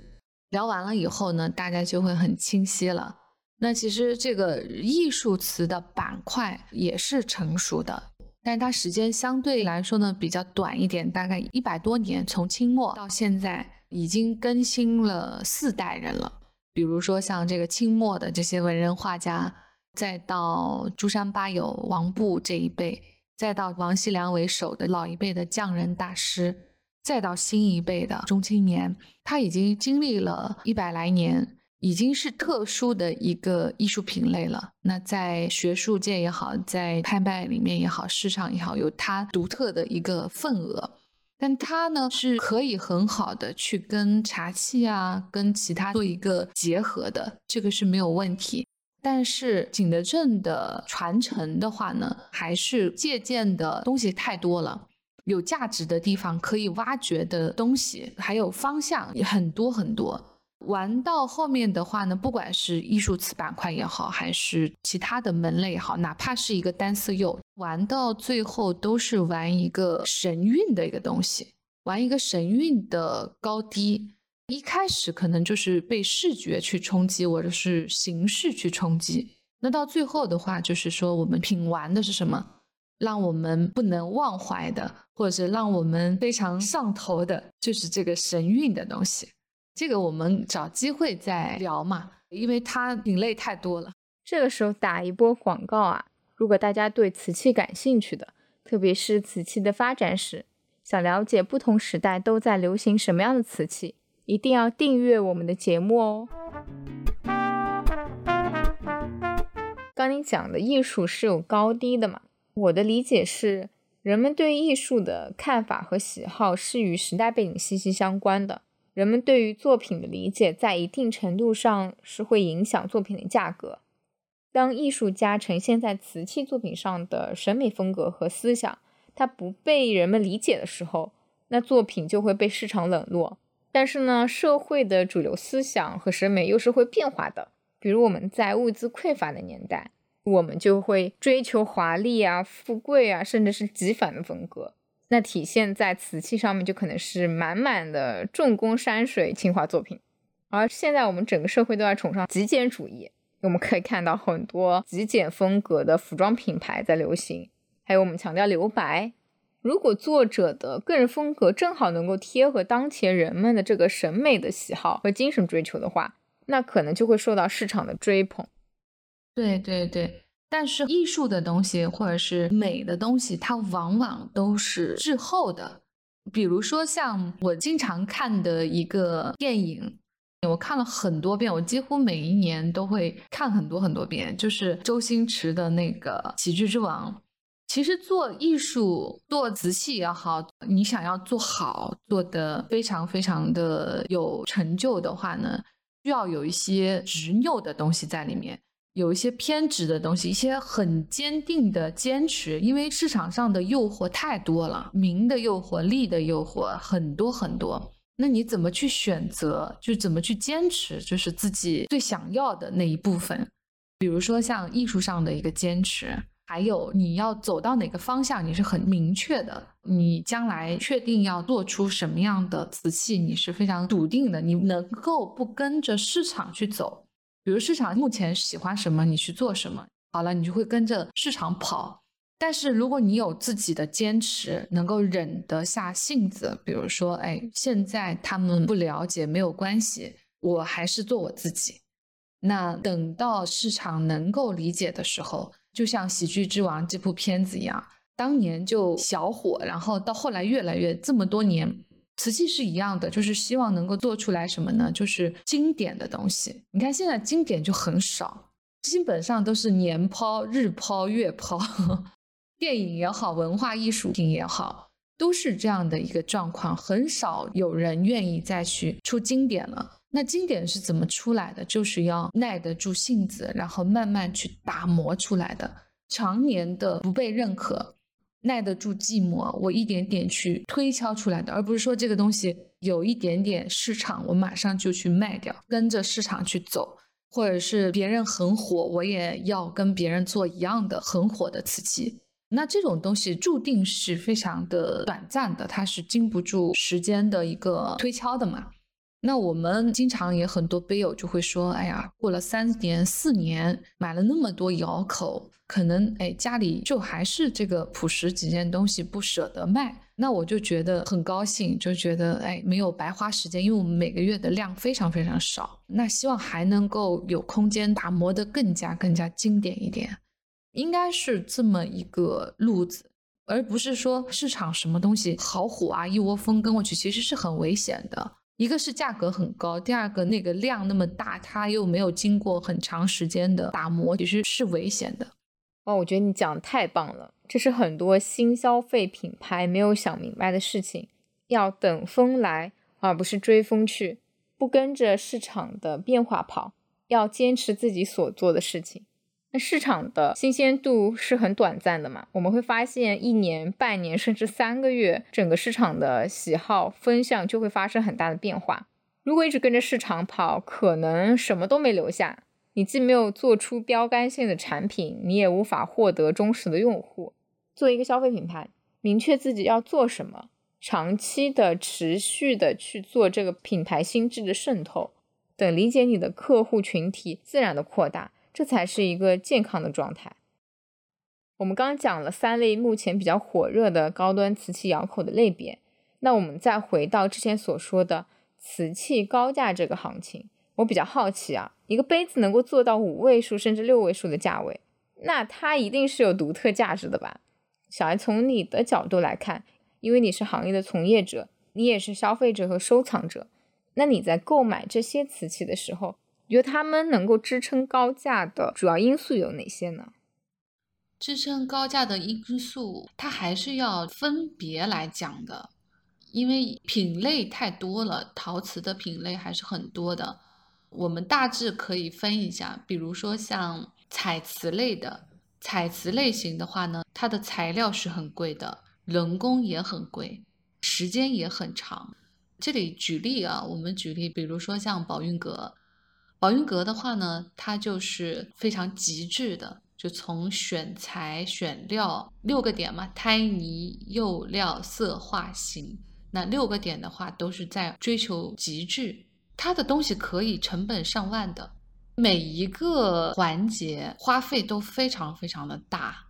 聊完了以后呢，大家就会很清晰了。那其实这个艺术瓷的板块也是成熟的，但是它时间相对来说呢比较短一点，大概一百多年，从清末到现在已经更新了四代人了。比如说像这个清末的这些文人画家，再到朱山八友、王布这一辈，再到王锡良为首的老一辈的匠人大师。再到新一辈的中青年，他已经经历了一百来年，已经是特殊的一个艺术品类了。那在学术界也好，在拍卖里面也好，市场也好，有它独特的一个份额。但它呢是可以很好的去跟茶器啊，跟其他做一个结合的，这个是没有问题。但是景德镇的传承的话呢，还是借鉴的东西太多了。有价值的地方，可以挖掘的东西，还有方向很多很多。玩到后面的话呢，不管是艺术瓷板块也好，还是其他的门类也好，哪怕是一个单色釉，玩到最后都是玩一个神韵的一个东西，玩一个神韵的高低。一开始可能就是被视觉去冲击，或者是形式去冲击。那到最后的话，就是说我们品玩的是什么？让我们不能忘怀的，或者是让我们非常上头的，就是这个神韵的东西。这个我们找机会再聊嘛，因为它品类太多了。这个时候打一波广告啊！如果大家对瓷器感兴趣的，特别是瓷器的发展史，想了解不同时代都在流行什么样的瓷器，一定要订阅我们的节目哦。刚你讲的艺术是有高低的嘛？我的理解是，人们对艺术的看法和喜好是与时代背景息息相关的。人们对于作品的理解，在一定程度上是会影响作品的价格。当艺术家呈现在瓷器作品上的审美风格和思想，它不被人们理解的时候，那作品就会被市场冷落。但是呢，社会的主流思想和审美又是会变化的。比如我们在物资匮乏的年代。我们就会追求华丽啊、富贵啊，甚至是极繁的风格。那体现在瓷器上面，就可能是满满的重工山水青花作品。而现在我们整个社会都在崇尚极简主义，我们可以看到很多极简风格的服装品牌在流行。还有我们强调留白。如果作者的个人风格正好能够贴合当前人们的这个审美的喜好和精神追求的话，那可能就会受到市场的追捧。对对对，但是艺术的东西或者是美的东西，它往往都是滞后的。比如说像我经常看的一个电影，我看了很多遍，我几乎每一年都会看很多很多遍，就是周星驰的那个《喜剧之王》。其实做艺术、做瓷器也好，你想要做好、做的非常非常的有成就的话呢，需要有一些执拗的东西在里面。有一些偏执的东西，一些很坚定的坚持，因为市场上的诱惑太多了，名的诱惑、利的诱惑很多很多。那你怎么去选择？就怎么去坚持？就是自己最想要的那一部分。比如说像艺术上的一个坚持，还有你要走到哪个方向，你是很明确的。你将来确定要做出什么样的瓷器，你是非常笃定的。你能够不跟着市场去走？比如市场目前喜欢什么，你去做什么，好了，你就会跟着市场跑。但是如果你有自己的坚持，能够忍得下性子，比如说，哎，现在他们不了解没有关系，我还是做我自己。那等到市场能够理解的时候，就像《喜剧之王》这部片子一样，当年就小火，然后到后来越来越这么多年。瓷器是一样的，就是希望能够做出来什么呢？就是经典的东西。你看现在经典就很少，基本上都是年抛、日抛、月抛。电影也好，文化艺术品也好，都是这样的一个状况，很少有人愿意再去出经典了。那经典是怎么出来的？就是要耐得住性子，然后慢慢去打磨出来的。常年的不被认可，耐得住寂寞，我一点点去推敲出来的，而不是说这个东西有一点点市场，我马上就去卖掉，跟着市场去走，或者是别人很火，我也要跟别人做一样的很火的瓷器。那这种东西注定是非常的短暂的，它是经不住时间的一个推敲的嘛。那我们经常也很多杯友就会说，哎呀，过了三年四年，买了那么多窑口，可能哎家里就还是这个朴实几件东西不舍得卖。那我就觉得很高兴，就觉得哎没有白花时间，因为我们每个月的量非常非常少。那希望还能够有空间打磨的更加更加经典一点，应该是这么一个路子，而不是说市场什么东西好火啊，一窝蜂跟过去，其实是很危险的。一个是价格很高，第二个那个量那么大，它又没有经过很长时间的打磨，其实是危险的。哦，我觉得你讲的太棒了，这是很多新消费品牌没有想明白的事情，要等风来而不是追风去，不跟着市场的变化跑，要坚持自己所做的事情。那市场的新鲜度是很短暂的嘛？我们会发现一年、半年甚至三个月，整个市场的喜好风向就会发生很大的变化。如果一直跟着市场跑，可能什么都没留下。你既没有做出标杆性的产品，你也无法获得忠实的用户。做一个消费品牌，明确自己要做什么，长期的、持续的去做这个品牌心智的渗透，等理解你的客户群体，自然的扩大。这才是一个健康的状态。我们刚刚讲了三类目前比较火热的高端瓷器窑口的类别，那我们再回到之前所说的瓷器高价这个行情，我比较好奇啊，一个杯子能够做到五位数甚至六位数的价位，那它一定是有独特价值的吧？小艾，从你的角度来看，因为你是行业的从业者，你也是消费者和收藏者，那你在购买这些瓷器的时候。你觉得他们能够支撑高价的主要因素有哪些呢？支撑高价的因素，它还是要分别来讲的，因为品类太多了，陶瓷的品类还是很多的。我们大致可以分一下，比如说像彩瓷类的，彩瓷类型的话呢，它的材料是很贵的，人工也很贵，时间也很长。这里举例啊，我们举例，比如说像宝运阁。宝云阁的话呢，它就是非常极致的，就从选材、选料六个点嘛，胎泥、釉料、色、画、形，那六个点的话都是在追求极致。它的东西可以成本上万的，每一个环节花费都非常非常的大，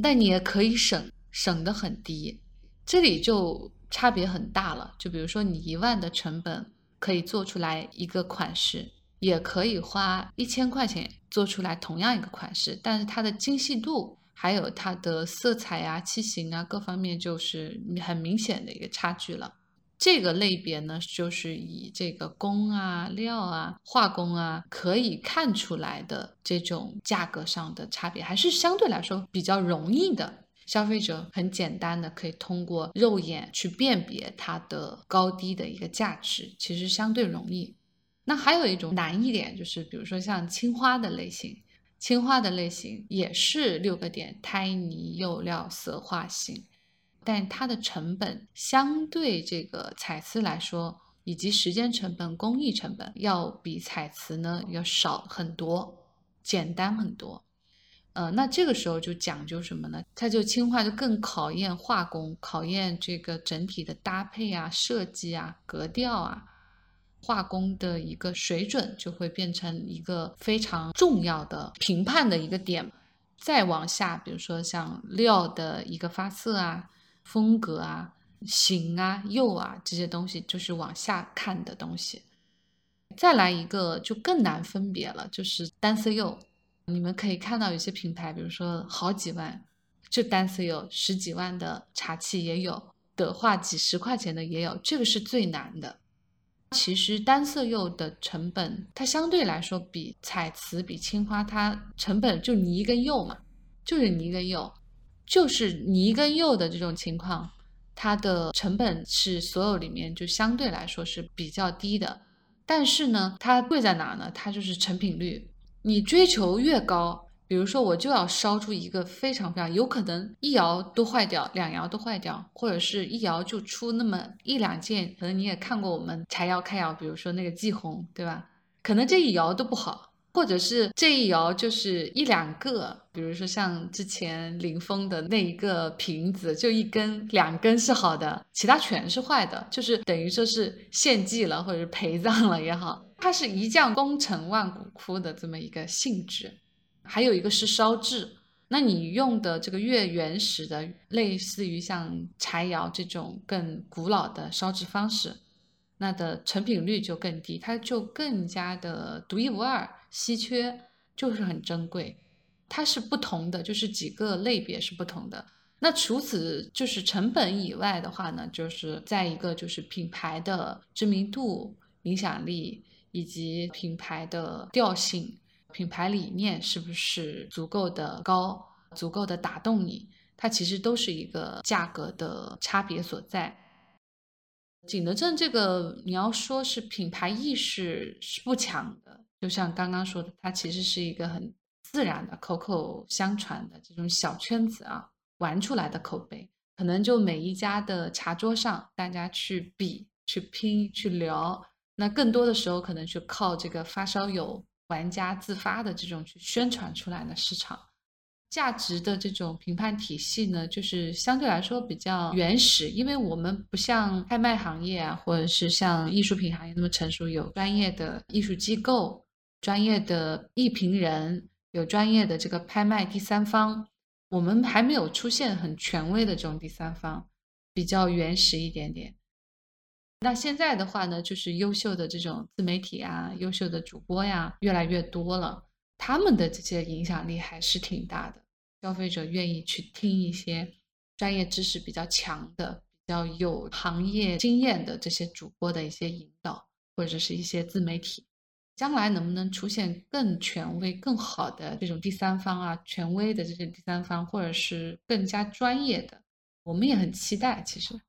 但你也可以省，省得很低。这里就差别很大了，就比如说你一万的成本可以做出来一个款式。也可以花一千块钱做出来同样一个款式，但是它的精细度还有它的色彩啊、器型啊各方面就是很明显的一个差距了。这个类别呢，就是以这个工啊、料啊、画工啊可以看出来的这种价格上的差别，还是相对来说比较容易的。消费者很简单的可以通过肉眼去辨别它的高低的一个价值，其实相对容易。那还有一种难一点，就是比如说像青花的类型，青花的类型也是六个点，胎泥、釉料、色、画、型，但它的成本相对这个彩瓷来说，以及时间成本、工艺成本要比彩瓷呢要少很多，简单很多。呃，那这个时候就讲究什么呢？它就青花就更考验画工，考验这个整体的搭配啊、设计啊、格调啊。化工的一个水准就会变成一个非常重要的评判的一个点。再往下，比如说像料的一个发色啊、风格啊、形啊、釉啊这些东西，就是往下看的东西。再来一个就更难分别了，就是单色釉。你们可以看到有些品牌，比如说好几万就单色釉，十几万的茶器也有，的话几十块钱的也有，这个是最难的。其实单色釉的成本，它相对来说比彩瓷、比青花，它成本就泥跟釉嘛，就是泥跟釉。就是泥跟釉的这种情况，它的成本是所有里面就相对来说是比较低的。但是呢，它贵在哪呢？它就是成品率。你追求越高，比如说我就要烧出一个非常非常有可能一窑都坏掉，两窑都坏掉，或者是一窑就出那么一两件。可能你也看过我们柴窑开窑，比如说那个霁红，对吧？可能这一窑都不好。或者是这一窑就是一两个，比如说像之前林峰的那一个瓶子，就一根两根是好的，其他全是坏的，就是等于说是献祭了或者是陪葬了也好，它是一将功成万骨枯的这么一个性质。还有一个是烧制，那你用的这个越原始的，类似于像柴窑这种更古老的烧制方式，那的成品率就更低，它就更加的独一无二。稀缺就是很珍贵，它是不同的，就是几个类别是不同的。那除此就是成本以外的话呢，就是在一个就是品牌的知名度、影响力以及品牌的调性、品牌理念是不是足够的高、足够的打动你，它其实都是一个价格的差别所在。景德镇这个你要说是品牌意识是不强的。就像刚刚说的，它其实是一个很自然的口口相传的这种小圈子啊玩出来的口碑，可能就每一家的茶桌上，大家去比、去拼、去聊，那更多的时候可能就靠这个发烧友、玩家自发的这种去宣传出来的市场价值的这种评判体系呢，就是相对来说比较原始，因为我们不像拍卖行业啊，或者是像艺术品行业那么成熟，有专业的艺术机构。专业的艺评人有专业的这个拍卖第三方，我们还没有出现很权威的这种第三方，比较原始一点点。那现在的话呢，就是优秀的这种自媒体啊，优秀的主播呀，越来越多了，他们的这些影响力还是挺大的。消费者愿意去听一些专业知识比较强的、比较有行业经验的这些主播的一些引导，或者是一些自媒体。将来能不能出现更权威、更好的这种第三方啊？权威的这些第三方，或者是更加专业的，我们也很期待。其实，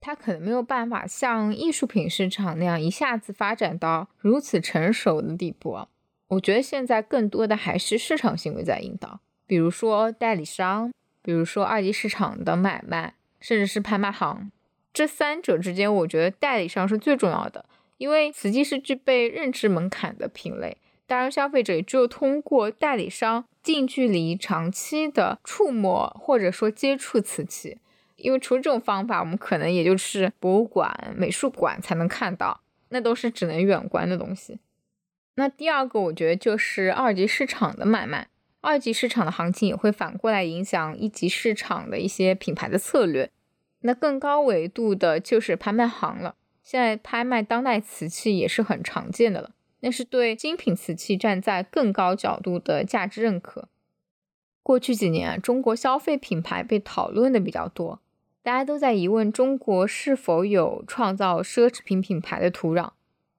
它可能没有办法像艺术品市场那样一下子发展到如此成熟的地步。我觉得现在更多的还是市场行为在引导，比如说代理商，比如说二级市场的买卖，甚至是拍卖行。这三者之间，我觉得代理商是最重要的。因为瓷器是具备认知门槛的品类，当然消费者也只有通过代理商近距离、长期的触摸或者说接触瓷器，因为除了这种方法，我们可能也就是博物馆、美术馆才能看到，那都是只能远观的东西。那第二个，我觉得就是二级市场的买卖，二级市场的行情也会反过来影响一级市场的一些品牌的策略。那更高维度的就是拍卖行了。现在拍卖当代瓷器也是很常见的了，那是对精品瓷器站在更高角度的价值认可。过去几年，中国消费品牌被讨论的比较多，大家都在疑问中国是否有创造奢侈品品牌的土壤。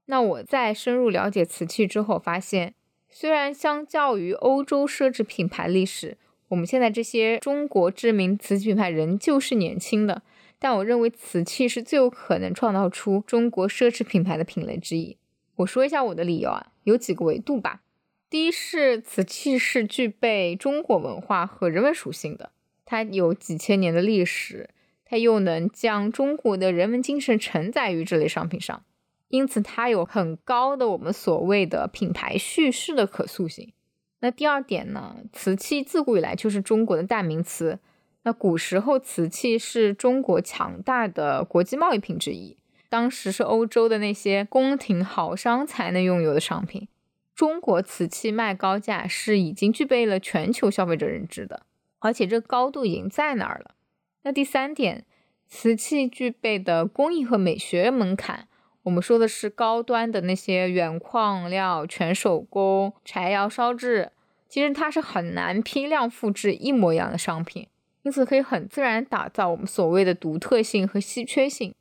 那我在深入了解瓷器之后发现，虽然相较于欧洲奢侈品牌历史，我们现在这些中国知名瓷器品牌仍旧是年轻的。但我认为瓷器是最有可能创造出中国奢侈品牌的品类之一。我说一下我的理由啊，有几个维度吧。第一是瓷器是具备中国文化和人文属性的，它有几千年的历史，它又能将中国的人文精神承载于这类商品上，因此它有很高的我们所谓的品牌叙事的可塑性。那第二点呢，瓷器自古以来就是中国的代名词。那古时候，瓷器是中国强大的国际贸易品之一。当时是欧洲的那些宫廷豪商才能拥有的商品。中国瓷器卖高价是已经具备了全球消费者认知的，而且这高度已经在那儿了。那第三点，瓷器具备的工艺和美学门槛，我们说的是高端的那些原矿料、全手工、柴窑烧制，其实它是很难批量复制一模一样的商品。因此可以很自然打造我们所谓的独特性和稀缺性。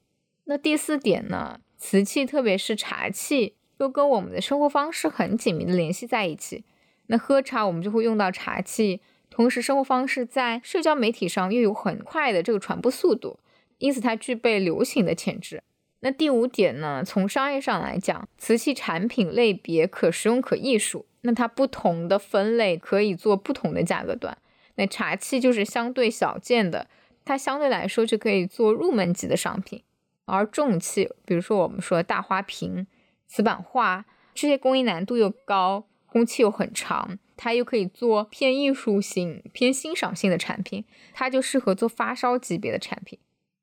那第四点呢？瓷器，特别是茶器，又跟我们的生活方式很紧密的联系在一起。那喝茶，我们就会用到茶器；同时生活方式在社交媒体上又有很快的这个传播速度，因此它具备流行的潜质。那第五点呢？从商业上来讲，瓷器产品类别可实用可艺术，那它不同的分类可以做不同的价格段。那茶器就是相对小件的，它相对来说就可以做入门级的商品，而重器，比如说我们说大花瓶、瓷板画这些，工艺难度又高，工期又很长，它又可以做偏艺术性、偏欣赏性的产品，它就适合做发烧级别的产品。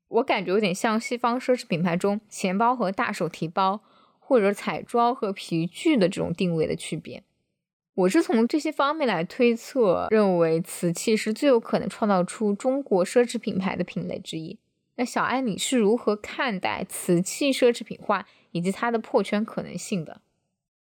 我感觉有点像西方奢侈品牌中钱包和大手提包，或者彩妆和皮具的这种定位的区别。我是从这些方面来推测，认为瓷器是最有可能创造出中国奢侈品牌的品类之一。那小艾，你是如何看待瓷器奢侈品化以及它的破圈可能性的？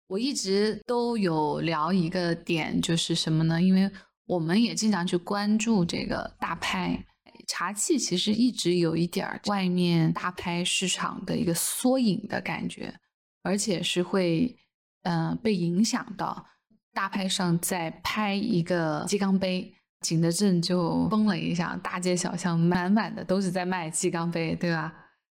我一直都有聊一个点，就是什么呢？因为我们也经常去关注这个大拍。茶器其实一直有一点儿外面大拍市场的一个缩影的感觉，而且是会嗯被影响到。大拍上在拍一个鸡缸杯，景德镇就崩了一下，大街小巷满满的都是在卖鸡缸杯，对吧？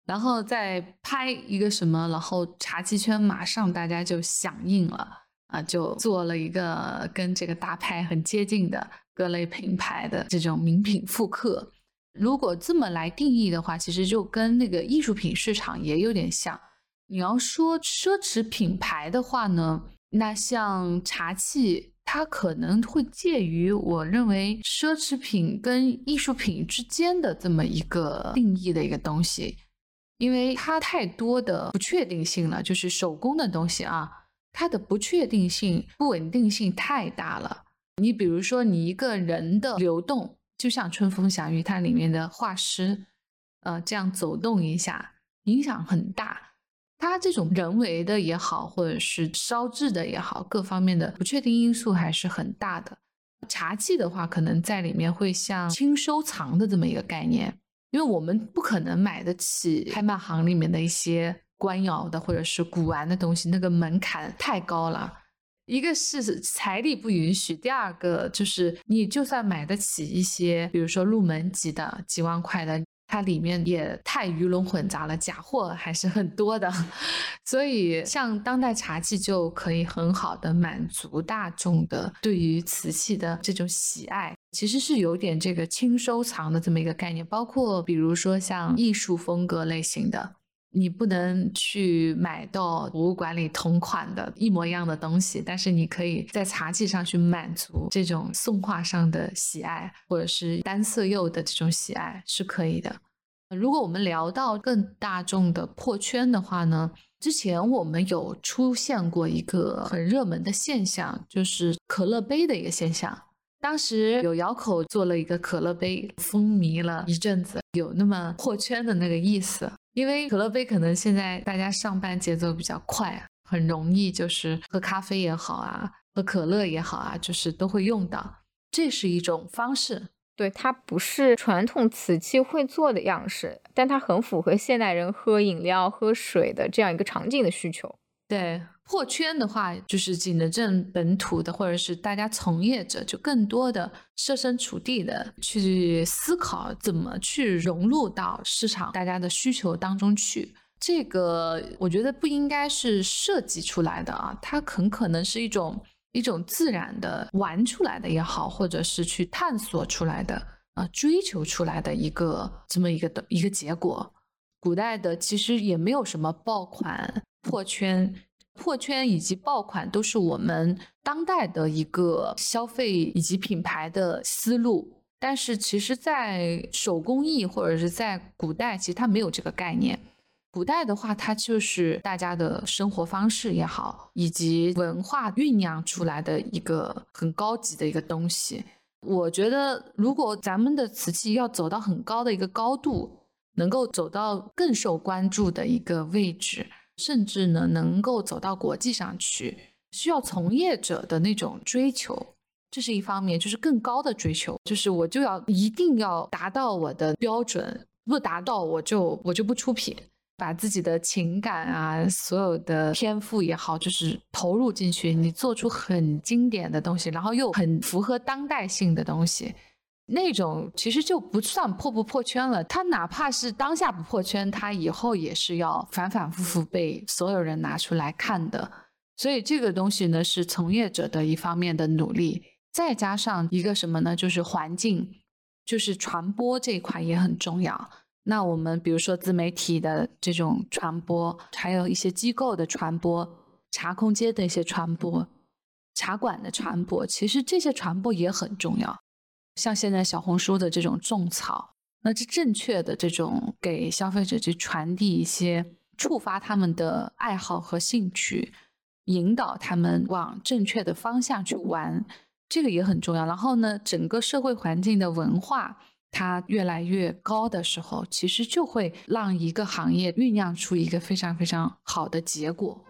然后再拍一个什么，然后茶器圈马上大家就响应了啊，就做了一个跟这个大拍很接近的各类品牌的这种名品复刻。如果这么来定义的话，其实就跟那个艺术品市场也有点像。你要说奢侈品牌的话呢，那像茶器，它可能会介于我认为奢侈品跟艺术品之间的这么一个定义的一个东西，因为它太多的不确定性了。就是手工的东西啊，它的不确定性、不稳定性太大了。你比如说，你一个人的流动。就像春风祥雨，它里面的画师，呃，这样走动一下，影响很大。它这种人为的也好，或者是烧制的也好，各方面的不确定因素还是很大的。茶器的话，可能在里面会像轻收藏的这么一个概念，因为我们不可能买得起拍卖行里面的一些官窑的或者是古玩的东西，那个门槛太高了。一个是财力不允许，第二个就是你就算买得起一些，比如说入门级的几万块的，它里面也太鱼龙混杂了，假货还是很多的。所以像当代茶器就可以很好的满足大众的对于瓷器的这种喜爱，其实是有点这个轻收藏的这么一个概念，包括比如说像艺术风格类型的。你不能去买到博物馆里同款的一模一样的东西，但是你可以在茶器上去满足这种宋画上的喜爱，或者是单色釉的这种喜爱是可以的。如果我们聊到更大众的破圈的话呢，之前我们有出现过一个很热门的现象，就是可乐杯的一个现象。当时有窑口做了一个可乐杯，风靡了一阵子，有那么破圈的那个意思。因为可乐杯可能现在大家上班节奏比较快，很容易就是喝咖啡也好啊，喝可乐也好啊，就是都会用到，这是一种方式。对，它不是传统瓷器会做的样式，但它很符合现代人喝饮料、喝水的这样一个场景的需求。对。破圈的话，就是景德镇本土的，或者是大家从业者，就更多的设身处地的去思考怎么去融入到市场大家的需求当中去。这个我觉得不应该是设计出来的啊，它很可能是一种一种自然的玩出来的也好，或者是去探索出来的啊，追求出来的一个这么一个的一个结果。古代的其实也没有什么爆款破圈。破圈以及爆款都是我们当代的一个消费以及品牌的思路，但是其实，在手工艺或者是在古代，其实它没有这个概念。古代的话，它就是大家的生活方式也好，以及文化酝酿出来的一个很高级的一个东西。我觉得，如果咱们的瓷器要走到很高的一个高度，能够走到更受关注的一个位置。甚至呢，能够走到国际上去，需要从业者的那种追求，这是一方面，就是更高的追求，就是我就要一定要达到我的标准，不达到我就我就不出品。把自己的情感啊，所有的天赋也好，就是投入进去，你做出很经典的东西，然后又很符合当代性的东西，那种其实就不算破不破圈了。它哪怕是当下不破圈，它以后也是要反反复复被所有人拿出来看的。所以这个东西呢，是从业者的一方面的努力，再加上一个什么呢？就是环境，就是传播这一块也很重要。那我们比如说自媒体的这种传播，还有一些机构的传播，茶空间的一些传播，茶馆的传播，其实这些传播也很重要。像现在小红书的这种种草，那这正确的这种给消费者去传递一些触发他们的爱好和兴趣，引导他们往正确的方向去玩，这个也很重要。然后呢，整个社会环境的文化。它越来越高的时候，其实就会让一个行业酝酿出一个非常非常好的结果。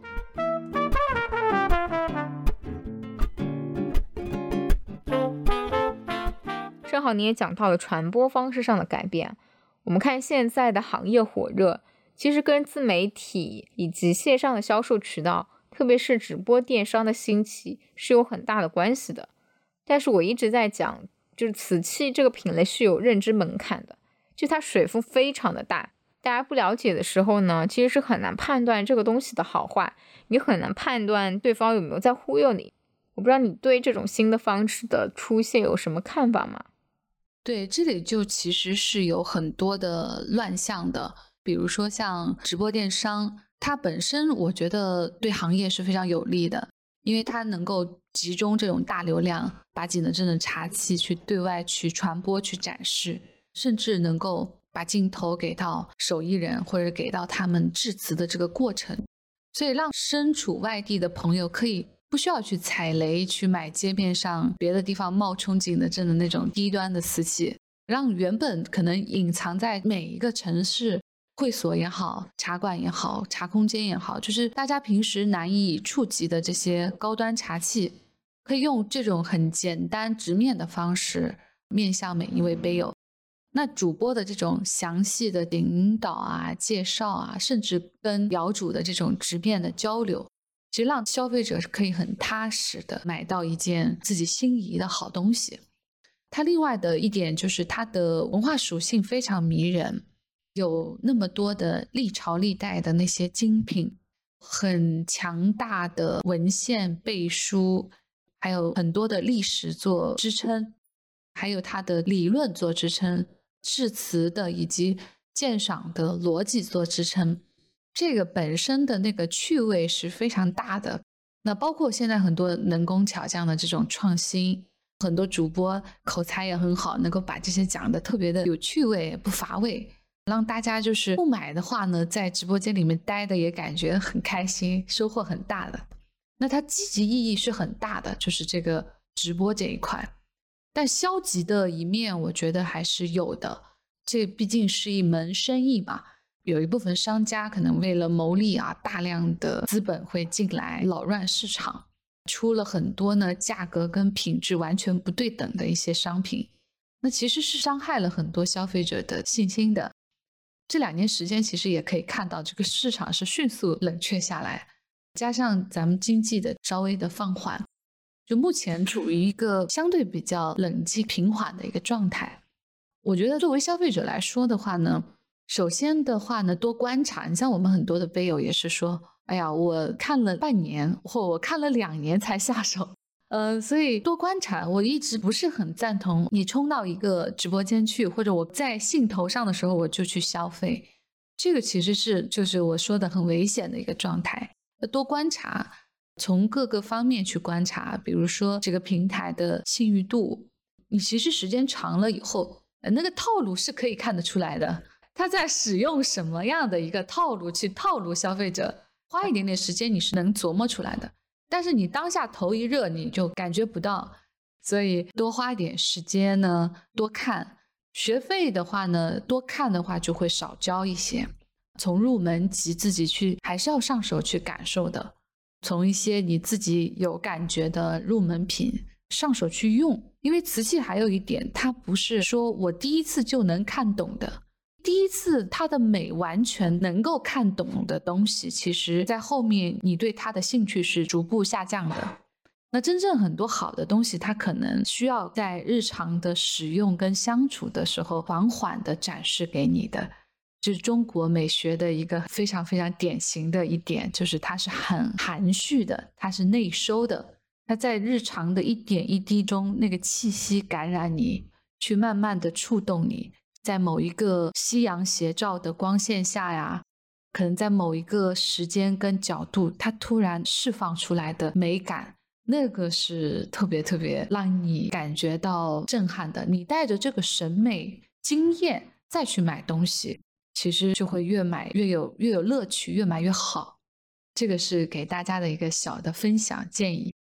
正好你也讲到了传播方式上的改变，我们看现在的行业火热，其实跟自媒体以及线上的销售渠道，特别是直播电商的兴起是有很大的关系的。但是我一直在讲。就是瓷器这个品类是有认知门槛的，就它水分非常的大，大家不了解的时候呢，其实是很难判断这个东西的好坏，你很难判断对方有没有在忽悠你。我不知道你对这种新的方式的出现有什么看法吗？对，这里就其实是有很多的乱象的，比如说像直播电商，它本身我觉得对行业是非常有利的。因为它能够集中这种大流量，把景德镇的茶器去对外去传播、去展示，甚至能够把镜头给到手艺人或者给到他们制瓷的这个过程，所以让身处外地的朋友可以不需要去踩雷，去买街面上别的地方冒充景德镇的那种低端的瓷器，让原本可能隐藏在每一个城市。会所也好，茶馆也好，茶空间也好，就是大家平时难以触及的这些高端茶器，可以用这种很简单直面的方式面向每一位杯友。那主播的这种详细的引导啊、介绍啊，甚至跟窑主的这种直面的交流，实让消费者是可以很踏实的买到一件自己心仪的好东西。它另外的一点就是它的文化属性非常迷人。有那么多的历朝历代的那些精品，很强大的文献背书，还有很多的历史做支撑，还有它的理论做支撑，致辞的以及鉴赏的逻辑做支撑，这个本身的那个趣味是非常大的。那包括现在很多能工巧匠的这种创新，很多主播口才也很好，能够把这些讲的特别的有趣味，不乏味。让大家就是不买的话呢，在直播间里面待的也感觉很开心，收获很大的。那它积极意义是很大的，就是这个直播这一块。但消极的一面，我觉得还是有的。这毕竟是一门生意嘛，有一部分商家可能为了牟利啊，大量的资本会进来扰乱市场，出了很多呢价格跟品质完全不对等的一些商品，那其实是伤害了很多消费者的信心的。这两年时间，其实也可以看到这个市场是迅速冷却下来，加上咱们经济的稍微的放缓，就目前处于一个相对比较冷静平缓的一个状态。我觉得作为消费者来说的话呢，首先的话呢，多观察。你像我们很多的杯友也是说，哎呀，我看了半年或我看了两年才下手。呃，所以多观察，我一直不是很赞同你冲到一个直播间去，或者我在兴头上的时候我就去消费，这个其实是就是我说的很危险的一个状态。多观察，从各个方面去观察，比如说这个平台的信誉度，你其实时间长了以后，那个套路是可以看得出来的，他在使用什么样的一个套路去套路消费者，花一点点时间你是能琢磨出来的。但是你当下头一热，你就感觉不到，所以多花一点时间呢，多看。学费的话呢，多看的话就会少交一些。从入门级自己去，还是要上手去感受的。从一些你自己有感觉的入门品上手去用，因为瓷器还有一点，它不是说我第一次就能看懂的。第一次它的美完全能够看懂的东西，其实在后面你对它的兴趣是逐步下降的。那真正很多好的东西，它可能需要在日常的使用跟相处的时候，缓缓的展示给你的。就是中国美学的一个非常非常典型的一点，就是它是很含蓄的，它是内收的。它在日常的一点一滴中，那个气息感染你，去慢慢的触动你，在某一个夕阳斜照的光线下呀，可能在某一个时间跟角度，它突然释放出来的美感。那个是特别特别让你感觉到震撼的。你带着这个审美经验再去买东西，其实就会越买越有越有乐趣，越买越好。这个是给大家的一个小的分享建议。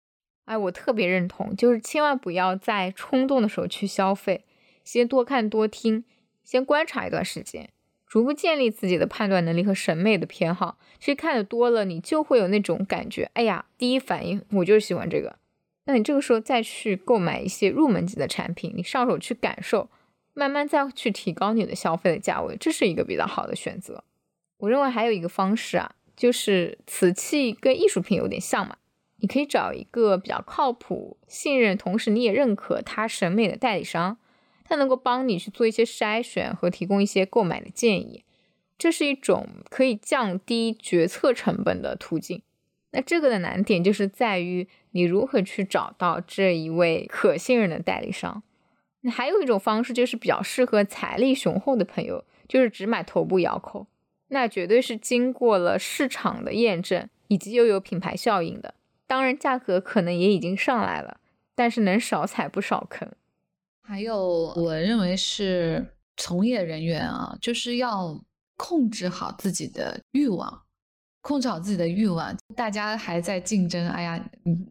哎，我特别认同，就是千万不要在冲动的时候去消费，先多看多听，先观察一段时间。逐步建立自己的判断能力和审美的偏好，其实看的多了，你就会有那种感觉。哎呀，第一反应我就是喜欢这个。那你这个时候再去购买一些入门级的产品，你上手去感受，慢慢再去提高你的消费的价位，这是一个比较好的选择。我认为还有一个方式啊，就是瓷器跟艺术品有点像嘛，你可以找一个比较靠谱、信任，同时你也认可他审美的代理商。它能够帮你去做一些筛选和提供一些购买的建议，这是一种可以降低决策成本的途径。那这个的难点就是在于你如何去找到这一位可信任的代理商。那还有一种方式就是比较适合财力雄厚的朋友，就是只买头部窑口，那绝对是经过了市场的验证以及又有品牌效应的。当然，价格可能也已经上来了，但是能少踩不少坑。还有，我认为是从业人员啊，就是要控制好自己的欲望，控制好自己的欲望。大家还在竞争，哎呀，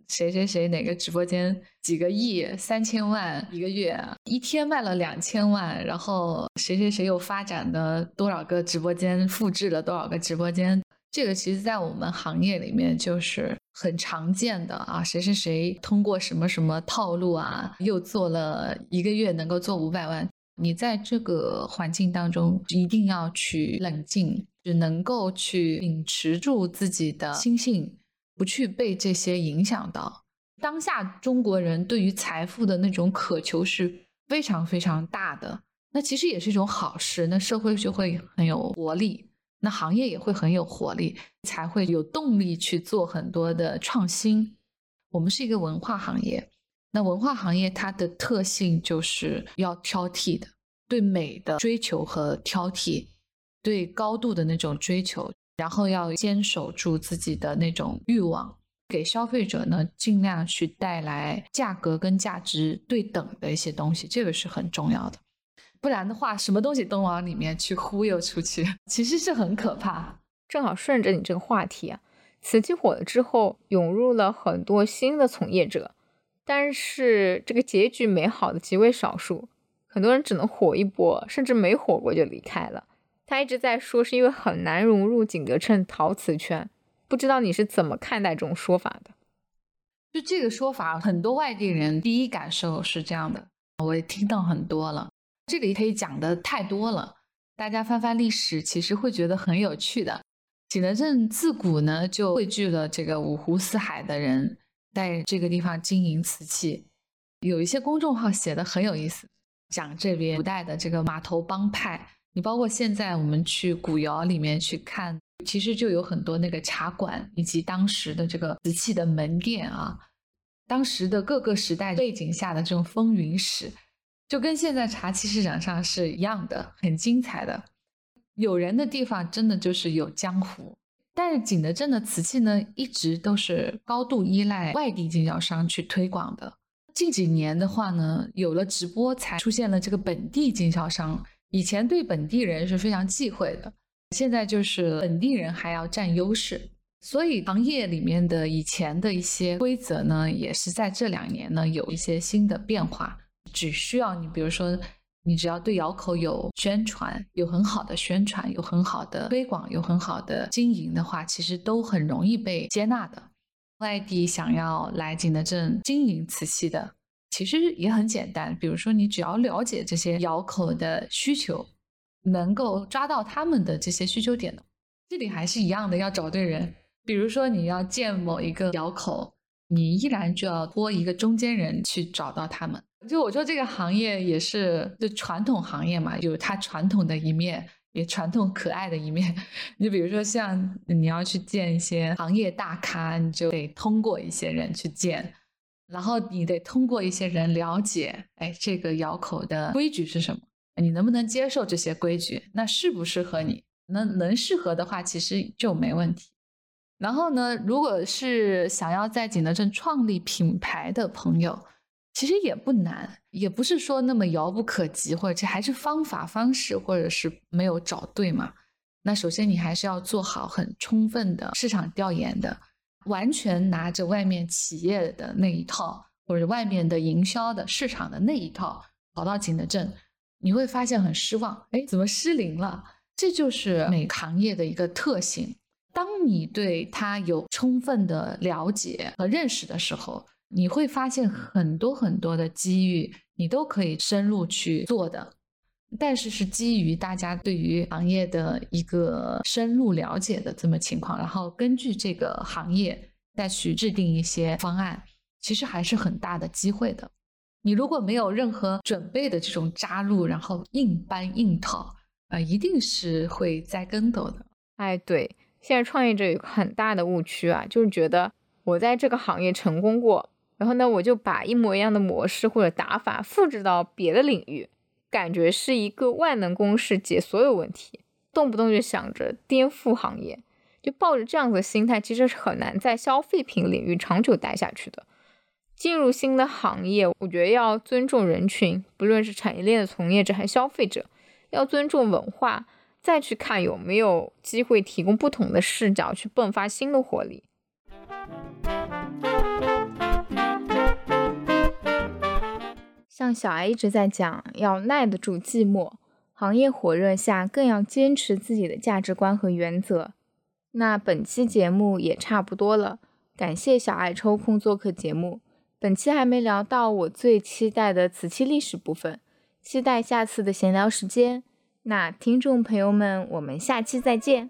谁谁谁哪个直播间几个亿、三千万一个月，一天卖了两千万，然后谁谁谁又发展的多少个直播间，复制了多少个直播间。这个其实，在我们行业里面就是很常见的啊，谁谁谁通过什么什么套路啊，又做了一个月能够做五百万。你在这个环境当中，一定要去冷静，只能够去秉持住自己的心性，不去被这些影响到。当下中国人对于财富的那种渴求是非常非常大的，那其实也是一种好事，那社会就会很有活力。那行业也会很有活力，才会有动力去做很多的创新。我们是一个文化行业，那文化行业它的特性就是要挑剔的，对美的追求和挑剔，对高度的那种追求，然后要坚守住自己的那种欲望，给消费者呢尽量去带来价格跟价值对等的一些东西，这个是很重要的。不然的话，什么东西都往里面去忽悠出去，其实是很可怕。正好顺着你这个话题啊，瓷器火了之后，涌入了很多新的从业者，但是这个结局美好的极为少数，很多人只能火一波，甚至没火过就离开了。他一直在说是因为很难融入景德镇陶瓷圈，不知道你是怎么看待这种说法的？就这个说法，很多外地人第一感受是这样的，我也听到很多了。这里可以讲的太多了，大家翻翻历史，其实会觉得很有趣的。景德镇自古呢就汇聚了这个五湖四海的人，在这个地方经营瓷器。有一些公众号写的很有意思，讲这边古代的这个码头帮派。你包括现在我们去古窑里面去看，其实就有很多那个茶馆以及当时的这个瓷器的门店啊，当时的各个时代背景下的这种风云史。就跟现在茶器市场上是一样的，很精彩的。有人的地方真的就是有江湖。但是景德镇的瓷器呢，一直都是高度依赖外地经销商去推广的。近几年的话呢，有了直播，才出现了这个本地经销商。以前对本地人是非常忌讳的，现在就是本地人还要占优势。所以行业里面的以前的一些规则呢，也是在这两年呢有一些新的变化。只需要你，比如说，你只要对窑口有宣传，有很好的宣传，有很好的推广，有很好的经营的话，其实都很容易被接纳的。外地想要来景德镇经营瓷器的，其实也很简单。比如说，你只要了解这些窑口的需求，能够抓到他们的这些需求点的。这里还是一样的，要找对人。比如说你要建某一个窑口，你依然就要托一个中间人去找到他们。就我说这个行业也是就传统行业嘛，有它传统的一面，也传统可爱的一面。你比如说像你要去见一些行业大咖，你就得通过一些人去见。然后你得通过一些人了解，哎，这个窑口的规矩是什么？你能不能接受这些规矩？那适不适合你？能能适合的话，其实就没问题。然后呢，如果是想要在景德镇创立品牌的朋友，其实也不难，也不是说那么遥不可及，或者这还是方法方式，或者是没有找对嘛。那首先你还是要做好很充分的市场调研的。完全拿着外面企业的那一套，或者外面的营销的市场的那一套跑到景德镇，你会发现很失望。哎，怎么失灵了？这就是每行业的一个特性。当你对它有充分的了解和认识的时候，你会发现很多很多的机遇，你都可以深入去做的。但是是基于大家对于行业的一个深入了解的这么情况，然后根据这个行业再去制定一些方案，其实还是很大的机会的。你如果没有任何准备的这种扎入，然后硬搬硬套，呃，一定是会栽跟斗的。哎，对，现在创业者有个很大的误区啊，就是觉得我在这个行业成功过，然后呢，我就把一模一样的模式或者打法复制到别的领域。感觉是一个万能公式解所有问题，动不动就想着颠覆行业，就抱着这样子的心态，其实是很难在消费品领域长久待下去的。进入新的行业，我觉得要尊重人群，不论是产业链的从业者还是消费者，要尊重文化，再去看有没有机会提供不同的视角，去迸发新的活力。像小艾一直在讲，要耐得住寂寞，行业火热下更要坚持自己的价值观和原则。那本期节目也差不多了，感谢小艾抽空做客节目。本期还没聊到我最期待的瓷器历史部分，期待下次的闲聊时间。那听众朋友们，我们下期再见。